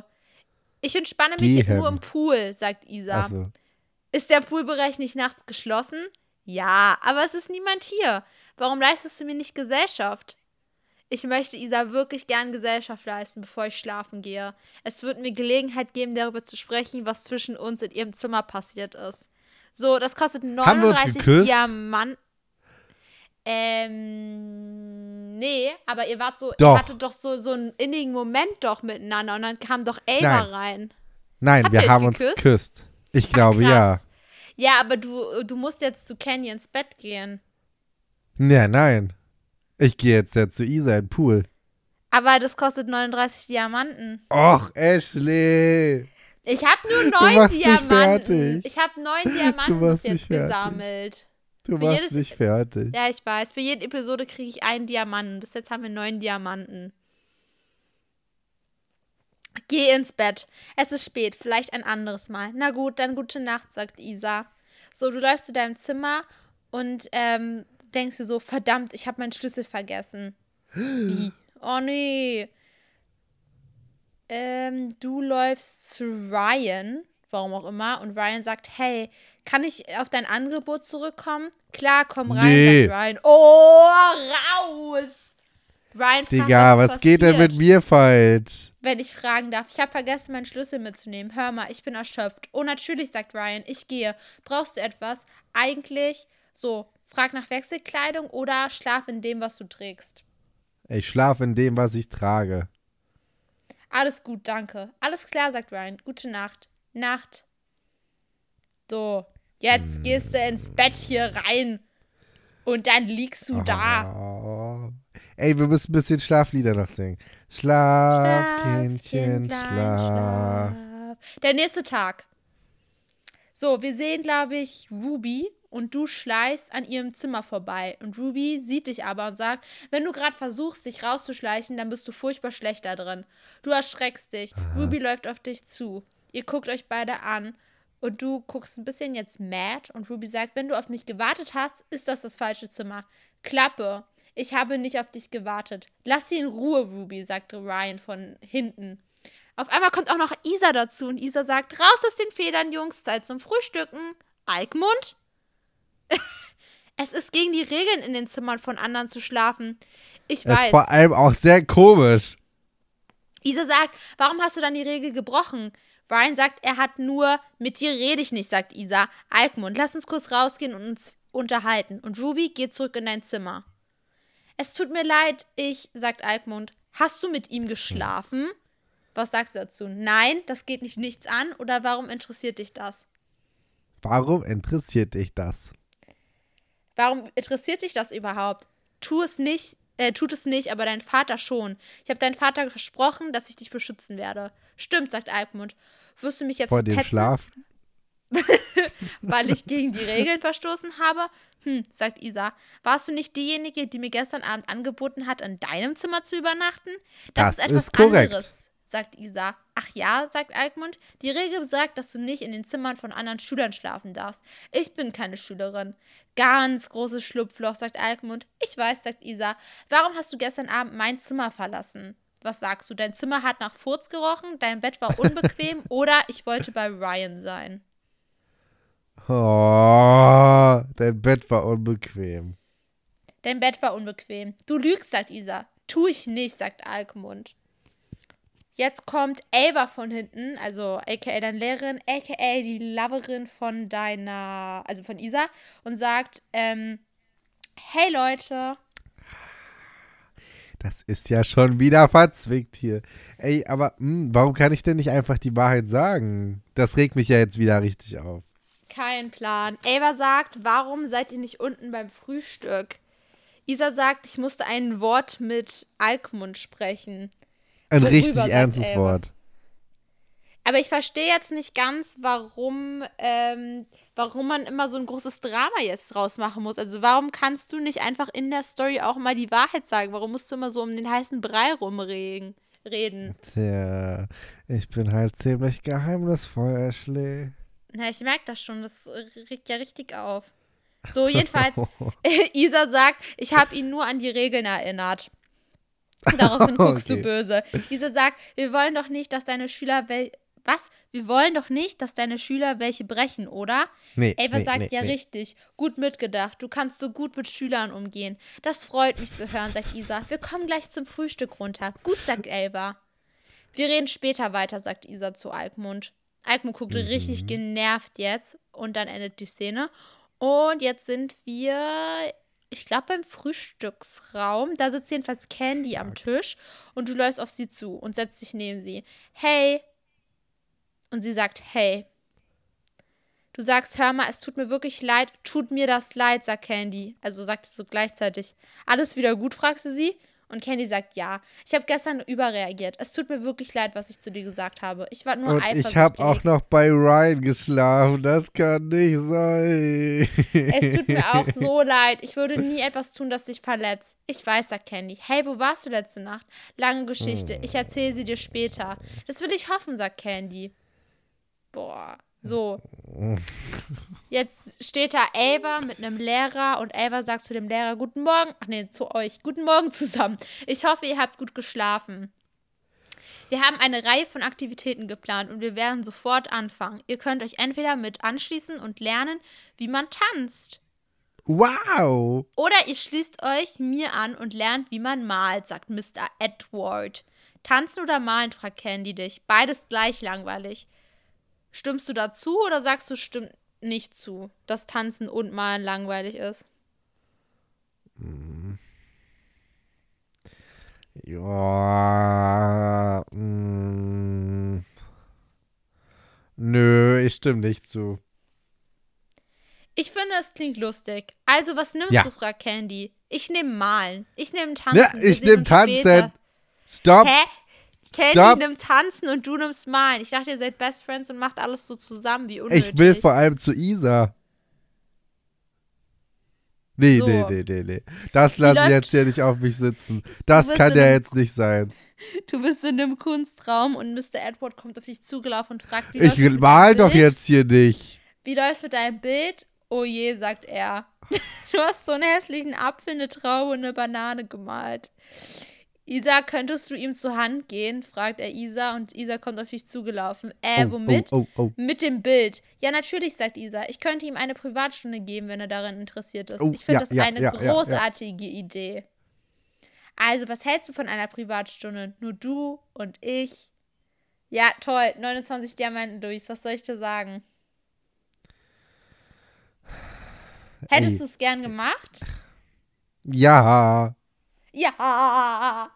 Ich entspanne mich
Gehen.
nur im Pool, sagt Isa.
Also,
Ist der Poolbereich nicht nachts geschlossen? Ja, aber es ist niemand hier. Warum leistest du mir nicht Gesellschaft? Ich möchte Isa wirklich gern Gesellschaft leisten, bevor ich schlafen gehe. Es wird mir Gelegenheit geben, darüber zu sprechen, was zwischen uns in ihrem Zimmer passiert ist. So, das kostet
Haben wir uns
39
geküsst?
Diamanten. Ähm, nee, aber ihr wart so,
Doch.
ihr hattet doch so, so einen innigen Moment doch miteinander und dann kam doch Ava rein.
nein,
Habt
wir haben uns
geküsst?
geküsst. Ich glaube, ja.
Krass. Ja, aber du, du musst jetzt zu Kenny ins Bett gehen.
Ja, nein. Ich gehe jetzt ja zu Isa in den Pool.
Aber das kostet 39 Diamanten.
Och, Ashley.
Ich habe nur neun Diamanten. Ich habe neun Diamanten bis jetzt gesammelt.
Du
Für
machst
jedes-
mich fertig.
Ja, ich weiß. Für jede Episode kriege ich einen Diamanten. Bis jetzt haben wir neun Diamanten. Geh ins Bett. Es ist spät, vielleicht ein anderes Mal. Na gut, dann gute Nacht, sagt Isa. So, du läufst zu deinem Zimmer und ähm, denkst dir so, verdammt, ich habe meinen Schlüssel vergessen. Wie? Oh nee. Ähm, du läufst zu Ryan, warum auch immer, und Ryan sagt, hey, kann ich auf dein Angebot zurückkommen? Klar, komm rein,
Nee.
sagt Ryan. Oh, raus! Ryan fragt,
Digga,
was,
was geht denn mit mir falsch?
Wenn ich fragen darf, ich habe vergessen, meinen Schlüssel mitzunehmen. Hör mal, ich bin erschöpft. Oh, natürlich, sagt Ryan, ich gehe. Brauchst du etwas? Eigentlich so, frag nach Wechselkleidung oder schlaf in dem, was du trägst.
Ich schlafe in dem, was ich trage.
Alles gut, danke. Alles klar, sagt Ryan. Gute Nacht. Nacht. So, jetzt gehst du ins Bett hier rein. Und dann liegst du da.
Oh. Ey, wir müssen ein bisschen Schlaflieder noch singen. Schlaf, Kindchen,
Kindlein,
schlaf.
schlaf. Der nächste Tag. So, wir sehen, glaube ich, Ruby und du schleichst an ihrem Zimmer vorbei. Und Ruby sieht dich aber und sagt, wenn du gerade versuchst, dich rauszuschleichen, dann bist du furchtbar schlecht da drin. Du erschreckst dich. Ruby läuft auf dich zu. Ihr guckt euch beide an. Und du guckst ein bisschen jetzt mad und Ruby sagt, wenn du auf mich gewartet hast, ist das das falsche Zimmer. Klappe. Ich habe nicht auf dich gewartet. Lass sie in Ruhe, Ruby, sagte Ryan von hinten. Auf einmal kommt auch noch Isa dazu und Isa sagt, raus aus den Federn, Jungs, Zeit zum Frühstücken. Alkmund? es ist gegen die Regeln in den Zimmern von anderen zu schlafen. Ich
Das ist
weiß.
vor allem auch sehr komisch.
Isa sagt, warum hast du dann die Regel gebrochen? Ryan sagt, er hat nur, mit dir rede ich nicht, sagt Isa. Alkmund, lass uns kurz rausgehen und uns unterhalten. Und Ruby geht zurück in dein Zimmer. Es tut mir leid, ich, sagt Alkmund. Hast du mit ihm geschlafen? Was sagst du dazu? Nein, das geht dich nichts an. Oder warum interessiert dich das?
Warum interessiert dich das?
Warum interessiert dich das überhaupt? Tu es nicht, äh, tut es nicht, aber dein Vater schon. Ich habe deinem Vater versprochen, dass ich dich beschützen werde. Stimmt, sagt Alkmund. Wirst du mich jetzt
Vor dem
petzen,
Schlafen?
weil ich gegen die Regeln verstoßen habe? Hm, sagt Isa. Warst du nicht diejenige, die mir gestern Abend angeboten hat, in deinem Zimmer zu übernachten?
Das
ist etwas
ist korrekt.
anderes, sagt Isa. Ach ja, sagt Alkmund. Die Regel besagt, dass du nicht in den Zimmern von anderen Schülern schlafen darfst. Ich bin keine Schülerin. Ganz großes Schlupfloch, sagt Alkmund. Ich weiß, sagt Isa. Warum hast du gestern Abend mein Zimmer verlassen? Was sagst du? Dein Zimmer hat nach Furz gerochen, dein Bett war unbequem oder ich wollte bei Ryan sein.
Oh, dein Bett war unbequem.
Dein Bett war unbequem. Du lügst, sagt Isa. Tu ich nicht, sagt Alkmund. Jetzt kommt Ava von hinten, also aka deine Lehrerin, aka die Loverin von deiner, also von Isa, und sagt, ähm, hey Leute,
Das ist ja schon wieder verzwickt hier. Ey, aber hm, warum kann ich denn nicht einfach die Wahrheit sagen? Das regt mich ja jetzt wieder richtig auf.
kein Plan. Ava sagt, warum seid ihr nicht unten beim Frühstück? Isa sagt, ich musste ein Wort mit Alkmund sprechen.
Ein richtig ernstes
Ava?
Wort.
Aber ich verstehe jetzt nicht ganz, warum, ähm, warum man immer so ein großes Drama jetzt draus machen muss. Also warum kannst du nicht einfach in der Story auch mal die Wahrheit sagen? Warum musst du immer so um den heißen Brei rumreden? Reden?
Tja, ich bin halt ziemlich geheimnisvoll, Ashley.
Na, ich merke das schon, das regt ja richtig auf. So, jedenfalls, Isa sagt, ich habe ihn nur an die Regeln erinnert. Daraufhin guckst
Okay.
du böse. Isa sagt, wir wollen doch nicht, dass deine Schüler wel was? Wir wollen doch nicht, dass deine Schüler welche brechen, oder?
Nee,
Ava
nee,
sagt,
nee,
ja
nee.
richtig, gut mitgedacht. Du kannst so gut mit Schülern umgehen. Das freut mich zu hören, sagt Isa. Wir kommen gleich zum Frühstück runter. Gut, sagt Ava. Wir reden später weiter, sagt Isa zu Alkmund. Alkmund guckt
Mhm.
richtig genervt jetzt und dann endet die Szene. Und jetzt sind wir, ich glaube, beim Frühstücksraum. Da sitzt jedenfalls Candy am Tisch und du läufst auf sie zu und setzt dich neben sie. Hey. Und sie sagt, hey. Du sagst, hör mal, es tut mir wirklich leid, tut mir das leid, sagt Candy. Also sagt es so gleichzeitig. Alles wieder gut, fragst du sie? Und Candy sagt ja. Ich habe gestern überreagiert. Es tut mir wirklich leid, was ich zu dir gesagt habe. Ich war nur
Und
eifersüchtig.
ich habe auch noch bei Ryan geschlafen. Das kann nicht sein.
Es tut mir auch so leid. Ich würde nie etwas tun, das dich verletzt. Ich weiß, sagt Candy. Hey, wo warst du letzte Nacht? Lange Geschichte. Ich erzähle sie dir später. Das will ich hoffen, sagt Candy. Boah. So. Jetzt steht da Ava mit einem Lehrer und Ava sagt zu dem Lehrer: Guten Morgen. Ach nee, zu euch. Guten Morgen zusammen. Ich hoffe, ihr habt gut geschlafen. Wir haben eine Reihe von Aktivitäten geplant und wir werden sofort anfangen. Ihr könnt euch entweder mit anschließen und lernen, wie man tanzt.
Wow.
Oder ihr schließt euch mir an und lernt, wie man malt, sagt Mr. Edward. Tanzen oder malen, fragt Candy dich. Beides gleich langweilig. Stimmst du dazu oder sagst du, stimmt nicht zu, dass Tanzen und Malen langweilig ist?
Ja. mm. Nö, ich stimme nicht zu.
Ich finde, es klingt lustig. Also, was nimmst
Ja.
du, fragt Candy. Ich nehme Malen. Ich nehme Tanzen.
Ja, ich nehme Tanzen.
später.
Stopp.
Hä? Candy
Stopp.
nimmt Tanzen und du nimmst Malen. Ich dachte, ihr seid Best Friends und macht alles so zusammen, wie unnötig.
Ich will vor allem zu Isa. Nee,
So.
nee, nee, nee, nee. Das lasse ich jetzt hier nicht auf mich sitzen. Das kann ja jetzt nicht sein.
Du bist in einem Kunstraum und Mr. Edward kommt auf dich zugelaufen und fragt, wie
Ich mal doch
Bild?
jetzt hier nicht.
Wie läuft's mit deinem Bild? Oh je, sagt er. Du hast so einen hässlichen Apfel, eine Traube und eine Banane gemalt. Isa, könntest du ihm zur Hand gehen? fragt er Isa und Isa kommt auf dich zugelaufen. Äh,
Oh,
womit?
Oh, oh, oh.
Mit dem Bild. Ja, natürlich, sagt Isa. Ich könnte ihm eine Privatstunde geben, wenn er daran interessiert ist.
Oh,
ich finde
ja,
das
ja,
eine
ja,
großartige Idee. Also, was hältst du von einer Privatstunde? Nur du und ich. Ja, toll. 29 Diamanten durch. Was soll ich dir sagen? Hättest du es gern gemacht?
Ja.
Ja.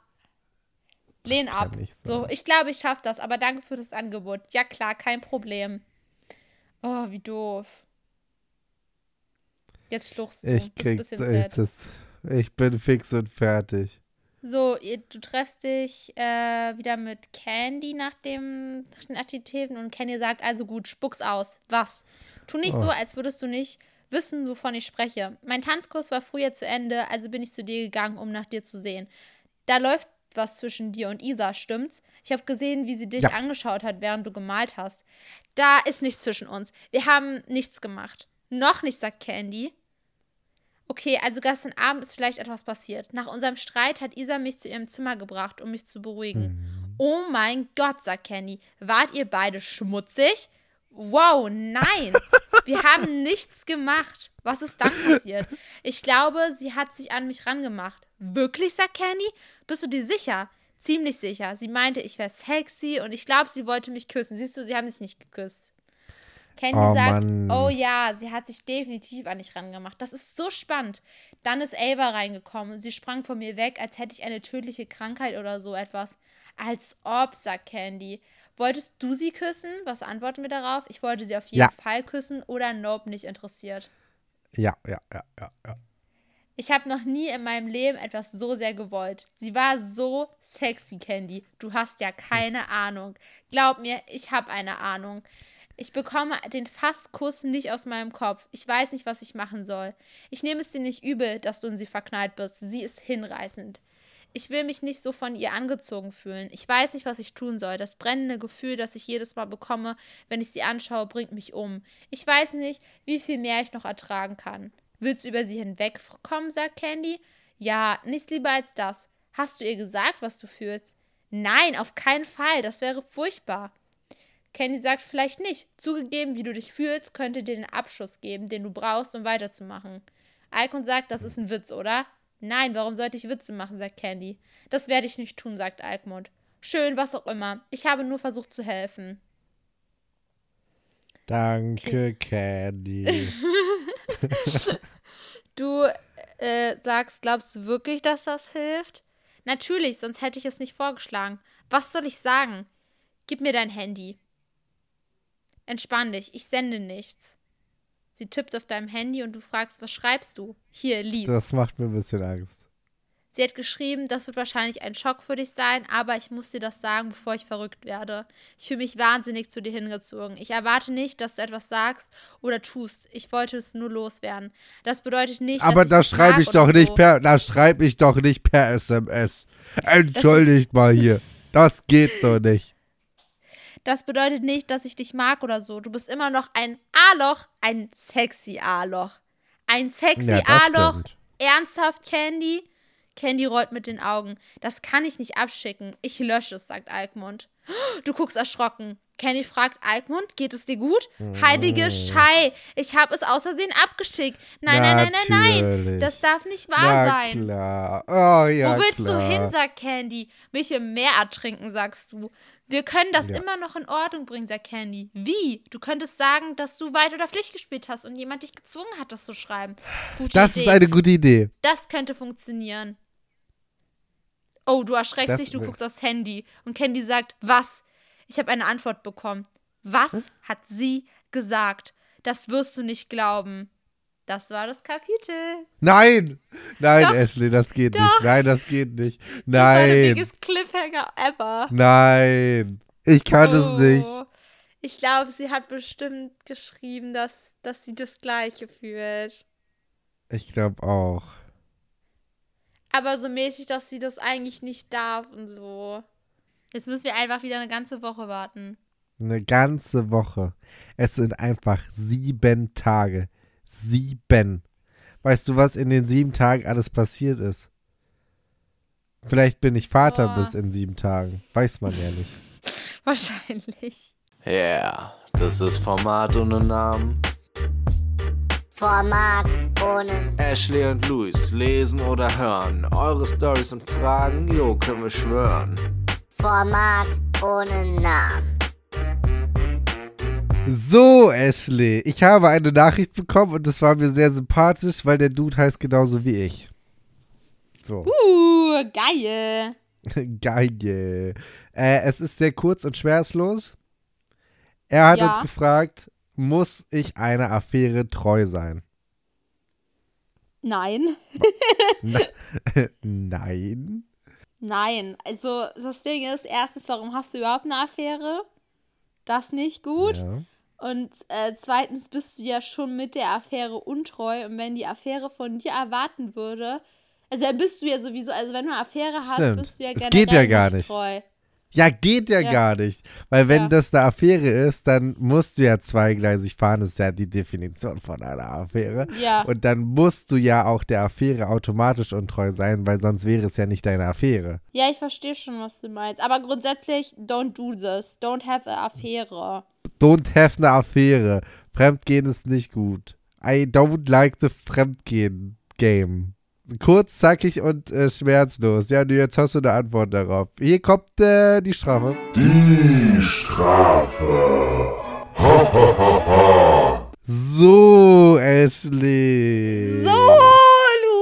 Lehn ab. So, ich glaube, ich schaffe das, aber danke für das Angebot. Ja, klar, kein Problem. Oh, wie doof. Jetzt schluchst du.
Ich krieg's.
bisschen
Ich,
sad.
das, ich bin fix und fertig.
So, du treffst dich äh, wieder mit Candy nach dem Aktivitäten und Candy sagt, also gut, spuck's aus. Was? Tu nicht so,
Oh.
als würdest du nicht wissen, wovon ich spreche. Mein Tanzkurs war früher zu Ende, also bin ich zu dir gegangen, um nach dir zu sehen. Da läuft was zwischen dir und Isa, stimmt's? Ich habe gesehen, wie sie dich
Ja.
angeschaut hat, während du gemalt hast. Da ist nichts zwischen uns. Wir haben nichts gemacht. Noch nicht, sagt Candy. Okay, also gestern Abend ist vielleicht etwas passiert. Nach unserem Streit hat Isa mich zu ihrem Zimmer gebracht, um mich zu beruhigen. Oh mein Gott, sagt Candy. Wart ihr beide schmutzig? Wow, nein. Wir haben nichts gemacht. Was ist dann passiert? Ich glaube, sie hat sich an mich rangemacht. Wirklich, sagt Candy? Bist du dir sicher? Ziemlich sicher. Sie meinte, ich wäre sexy und ich glaube, sie wollte mich küssen. Siehst du, sie haben sich nicht geküsst. Candy
Oh,
sagt,
Mann.
oh ja, sie hat sich definitiv an mich rangemacht. Das ist so spannend. Dann ist Ava reingekommen und sie sprang von mir weg, als hätte ich eine tödliche Krankheit oder so etwas. Als ob, sagt Candy. Wolltest du sie küssen? Was antworten wir darauf? Ich wollte sie auf jeden
Ja.
Fall küssen oder Nope nicht interessiert.
Ja, ja, ja, ja, ja.
Ich habe noch nie in meinem Leben etwas so sehr gewollt. Sie war so sexy, Candy. Du hast ja keine Ahnung. Glaub mir, ich habe eine Ahnung. Ich bekomme den Fasskuss nicht aus meinem Kopf. Ich weiß nicht, was ich machen soll. Ich nehme es dir nicht übel, dass du in sie verknallt bist. Sie ist hinreißend. Ich will mich nicht so von ihr angezogen fühlen. Ich weiß nicht, was ich tun soll. Das brennende Gefühl, das ich jedes Mal bekomme, wenn ich sie anschaue, bringt mich um. Ich weiß nicht, wie viel mehr ich noch ertragen kann. Willst du über sie hinwegkommen, sagt Candy. Ja, nichts lieber als das. Hast du ihr gesagt, was du fühlst? Nein, auf keinen Fall. Das wäre furchtbar. Candy sagt vielleicht nicht. Zugegeben, wie du dich fühlst, könnte dir den Abschuss geben, den du brauchst, um weiterzumachen. Alkon sagt, das ist ein Witz, oder? Nein, warum sollte ich Witze machen, sagt Candy. Das werde ich nicht tun, sagt Alkmund. Schön, was auch immer. Ich habe nur versucht zu helfen.
Danke, Candy.
Du äh, sagst, glaubst du wirklich, dass das hilft? Natürlich, sonst hätte ich es nicht vorgeschlagen. Was soll ich sagen? Gib mir dein Handy. Entspann dich, ich sende nichts. Sie tippt auf deinem Handy und du fragst, was schreibst du? Hier, lies.
Das macht mir ein bisschen Angst.
Sie hat geschrieben, das wird wahrscheinlich ein Schock für dich sein, aber ich muss dir das sagen, bevor ich verrückt werde. Ich fühle mich wahnsinnig zu dir hingezogen. Ich erwarte nicht, dass du etwas sagst oder tust. Ich wollte es nur loswerden. Das bedeutet nicht,
Aber
dass
da schreibe ich doch nicht
so.
per, da schreibe ich doch nicht per SMS. Entschuldigt mal hier. Das geht so nicht.
Das bedeutet nicht, dass ich dich mag oder so. Du bist immer noch ein A-Loch, ein sexy A-Loch. Ein sexy
Ja,
A-Loch. Ernsthaft, Candy? Candy rollt mit den Augen. Das kann ich nicht abschicken. Ich lösche es, sagt Alkmund. Du guckst erschrocken. Candy fragt Alkmund, geht es dir gut? Heilige Schei, ich habe es aus Versehen abgeschickt. Nein, nein, nein, nein, nein.
Natürlich.
Das darf nicht wahr
Na
sein.
klar. Oh ja,
Wo willst
klar.
du hin, sagt Candy. Mich im Meer ertrinken, sagst du. Wir können das
Ja.
immer noch in Ordnung bringen, sagt Candy. Wie? Du könntest sagen, dass du Weit oder Pflicht gespielt hast und jemand dich gezwungen hat, das zu schreiben. Gute
Das
Idee.
ist eine gute Idee.
Das könnte funktionieren. Oh, du erschreckst
Das
dich, du guckst aufs Handy. Und Candy sagt, was? Ich habe eine Antwort bekommen. Was hat sie gesagt? Das wirst du nicht glauben. Das war das Kapitel.
Nein! Nein,
Doch.
Ashley, das geht
Doch.
nicht. Nein, das geht nicht.
Das war der
Nein.
Cliffhanger ever.
Nein. Ich kann es nicht.
Oh. Ich glaube, sie hat bestimmt geschrieben, dass, dass sie das Gleiche fühlt.
Ich glaube auch.
Aber so mäßig, dass sie das eigentlich nicht darf und so. Jetzt müssen wir einfach wieder eine ganze Woche warten.
Eine ganze Woche. Es sind einfach sieben Tage. Sieben. Weißt du, was in den sieben Tagen alles passiert ist? Vielleicht bin ich Vater
Boah.
bis in sieben Tagen. Weiß man ja nicht.
Wahrscheinlich.
Yeah, das ist Format ohne Namen.
Format ohne
Ashley und Luis lesen oder hören. Eure Stories und Fragen, jo, können wir schwören.
Format ohne Namen.
So, Ashley, ich habe eine Nachricht bekommen und das war mir sehr sympathisch, weil der Dude heißt genauso wie ich. So,
Uh, geil.
geil. Äh, es ist sehr kurz und schmerzlos. Er hat
Ja.
uns gefragt, muss ich einer Affäre treu sein?
Nein.
Nein.
Nein. Also, das Ding ist, erstens, warum hast du überhaupt eine Affäre? Das nicht gut.
Ja.
Und äh, zweitens bist du ja schon mit der Affäre untreu. Und wenn die Affäre von dir erwarten würde, Also dann bist du ja sowieso, also wenn du eine Affäre hast,
Stimmt.
bist du ja generell
geht ja gar nicht.
treu.
Ja, geht ja,
Ja.
gar nicht. Weil wenn
Ja.
das eine Affäre ist, dann musst du ja zweigleisig fahren. Das ist ja die Definition von einer Affäre.
Ja.
Und dann musst du ja auch der Affäre automatisch untreu sein, weil sonst wäre es ja nicht deine Affäre.
Ja, ich verstehe schon, was du meinst. Aber grundsätzlich, don't do this. Don't have a Affäre.
Don't have eine Affäre. Fremdgehen ist nicht gut. I don't like the Fremdgehen-Game. Kurz, zackig und äh, schmerzlos. Ja, du, jetzt hast du eine Antwort darauf. Hier kommt äh, die Strafe.
Die Strafe. Ha, ha, ha, ha.
So, Ashley.
So,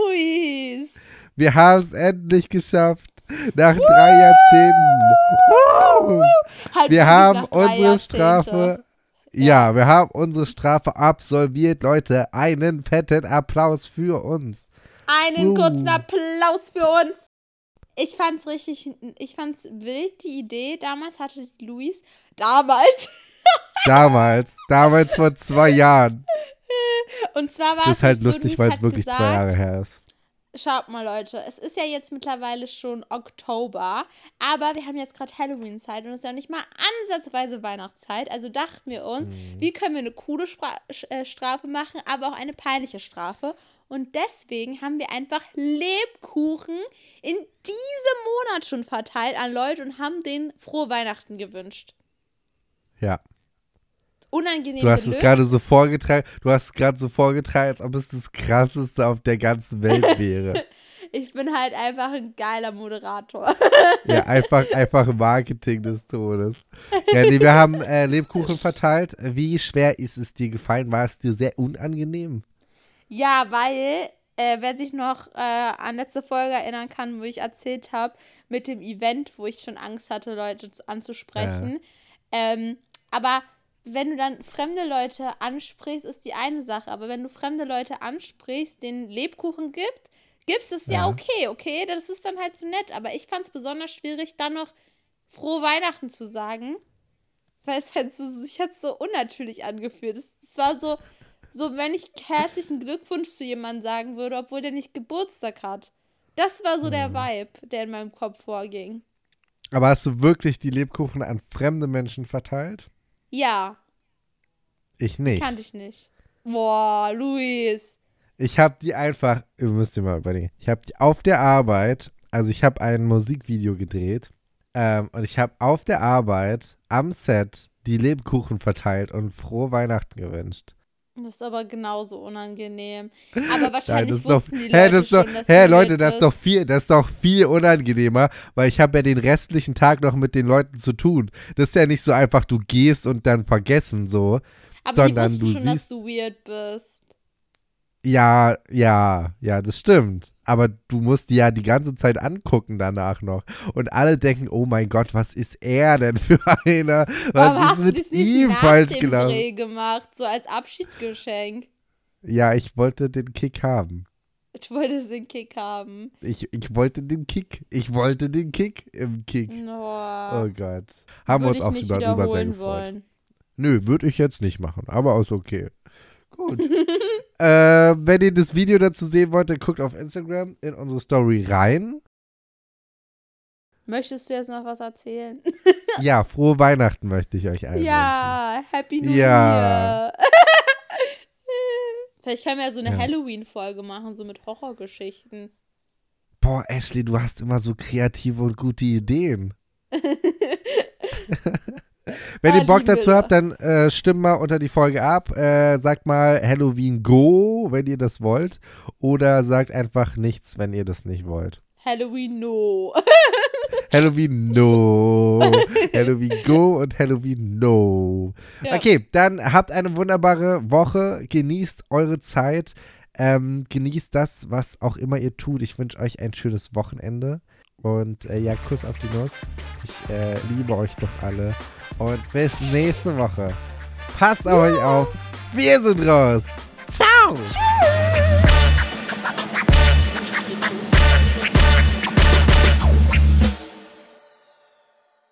Luis!
Wir haben es endlich geschafft. Nach drei Jahrzehnten. Woo!
Halt
Wir haben unsere
Jahrzehnte.
Strafe. Ja. wir haben unsere Strafe absolviert, Leute. Einen fetten Applaus für uns.
Einen kurzen Applaus für uns. Ich fand's richtig, ich fand's wild, die Idee. Damals hatte Luis, damals,
Damals, damals vor zwei Jahren.
und zwar war
Das
es
ist halt
so,
lustig, weil es wirklich
gesagt,
zwei Jahre her ist.
Schaut mal, Leute, es ist ja jetzt mittlerweile schon Oktober, aber wir haben jetzt gerade Halloween-Zeit und es ist ja nicht mal ansatzweise Weihnachtszeit. Also dachten wir uns, wie können wir eine coole Spra äh, Strafe machen, aber auch eine peinliche Strafe. Und deswegen haben wir einfach Lebkuchen in diesem Monat schon verteilt an Leute und haben denen frohe Weihnachten gewünscht.
Ja.
Unangenehm
Du hast es
gelöst.
gerade so vorgetragen, du hast es gerade so vorgetragen, als ob es das krasseste auf der ganzen Welt wäre.
Ich bin halt einfach ein geiler Moderator.
Ja, einfach, einfach Marketing des Todes. Ja, nee, wir haben äh, Lebkuchen verteilt. Wie schwer ist es dir gefallen? War es dir sehr unangenehm?
Ja, weil, äh, wer sich noch äh, an letzte Folge erinnern kann, wo ich erzählt habe, mit dem Event, wo ich schon Angst hatte, Leute zu, anzusprechen. Ähm, aber wenn du dann fremde Leute ansprichst, ist die eine Sache. Aber wenn du fremde Leute ansprichst, den Lebkuchen gibt, gibst es ja.
Ja.
okay, okay, das ist dann halt so nett. Aber ich fand es besonders schwierig, dann noch frohe Weihnachten zu sagen. Weil es halt so, sich hat so unnatürlich angefühlt. Es, es war so, so, wenn ich herzlichen Glückwunsch zu jemandem sagen würde, obwohl der nicht Geburtstag hat. Das war so
Mhm.
der Vibe, der in meinem Kopf vorging.
Aber hast du wirklich die Lebkuchen an fremde Menschen verteilt?
Ja,
Ich nicht.
kannte ich nicht. Boah, Luis.
Ich habe die einfach, ihr müsst ihr mal überlegen, ich habe die auf der Arbeit, also ich habe ein Musikvideo gedreht ähm, und ich habe auf der Arbeit am Set die Lebkuchen verteilt und frohe Weihnachten gewünscht.
Das ist aber genauso unangenehm. Aber wahrscheinlich
das ist doch,
wussten die Leute
hä, das ist
schon,
doch,
dass
hä,
du
Leute, das ist doch viel, das ist doch viel unangenehmer, weil ich habe ja den restlichen Tag noch mit den Leuten zu tun. Das ist ja nicht so einfach, du gehst und dann vergessen so.
Aber die
sondern
wussten
du
schon, dass
siehst-
du weird bist.
Ja, ja, ja, das stimmt. Aber du musst die ja die ganze Zeit angucken danach noch. Und alle denken, oh mein Gott, was ist er denn für einer? Was
Warum
ist
hast du
mit
das nicht
ihm falsch gelaufen?
Dreh gemacht, so als Abschiedsgeschenk?
Ja, ich wollte den Kick haben.
Ich wollte den Kick haben.
Ich, ich wollte den Kick. Ich wollte den Kick im Kick.
No.
Oh Gott. Haben wir uns auch drüber drüber sehr gefreut.
wollen.
Nö, würde ich jetzt nicht machen, aber ist okay. Gut. äh, wenn ihr das Video dazu sehen wollt, dann guckt auf Instagram in unsere Story rein.
Möchtest du jetzt noch was erzählen?
Ja, frohe Weihnachten möchte ich euch allen
ja, Happy New
Ja.
Year. Vielleicht können wir ja so eine
Ja.
Halloween-Folge machen, so mit Horrorgeschichten.
Boah, Ashley, du hast immer so kreative und gute Ideen. Wenn ihr Bock dazu habt, dann äh, stimmt mal unter die Folge ab. Äh, sagt mal Halloween Go, wenn ihr das wollt. Oder sagt einfach nichts, wenn ihr das nicht wollt.
Halloween no.
Halloween No. Halloween Go und Halloween No.
Ja.
Okay, dann habt eine wunderbare Woche. Genießt eure Zeit. Ähm, genießt das, was auch immer ihr tut. Ich wünsche euch ein schönes Wochenende. Und äh, ja, Kuss auf die Nuss. Ich äh, liebe euch doch alle und bis nächste Woche. Passt auf euch auf. Wir sind raus. Ciao. Tschüss.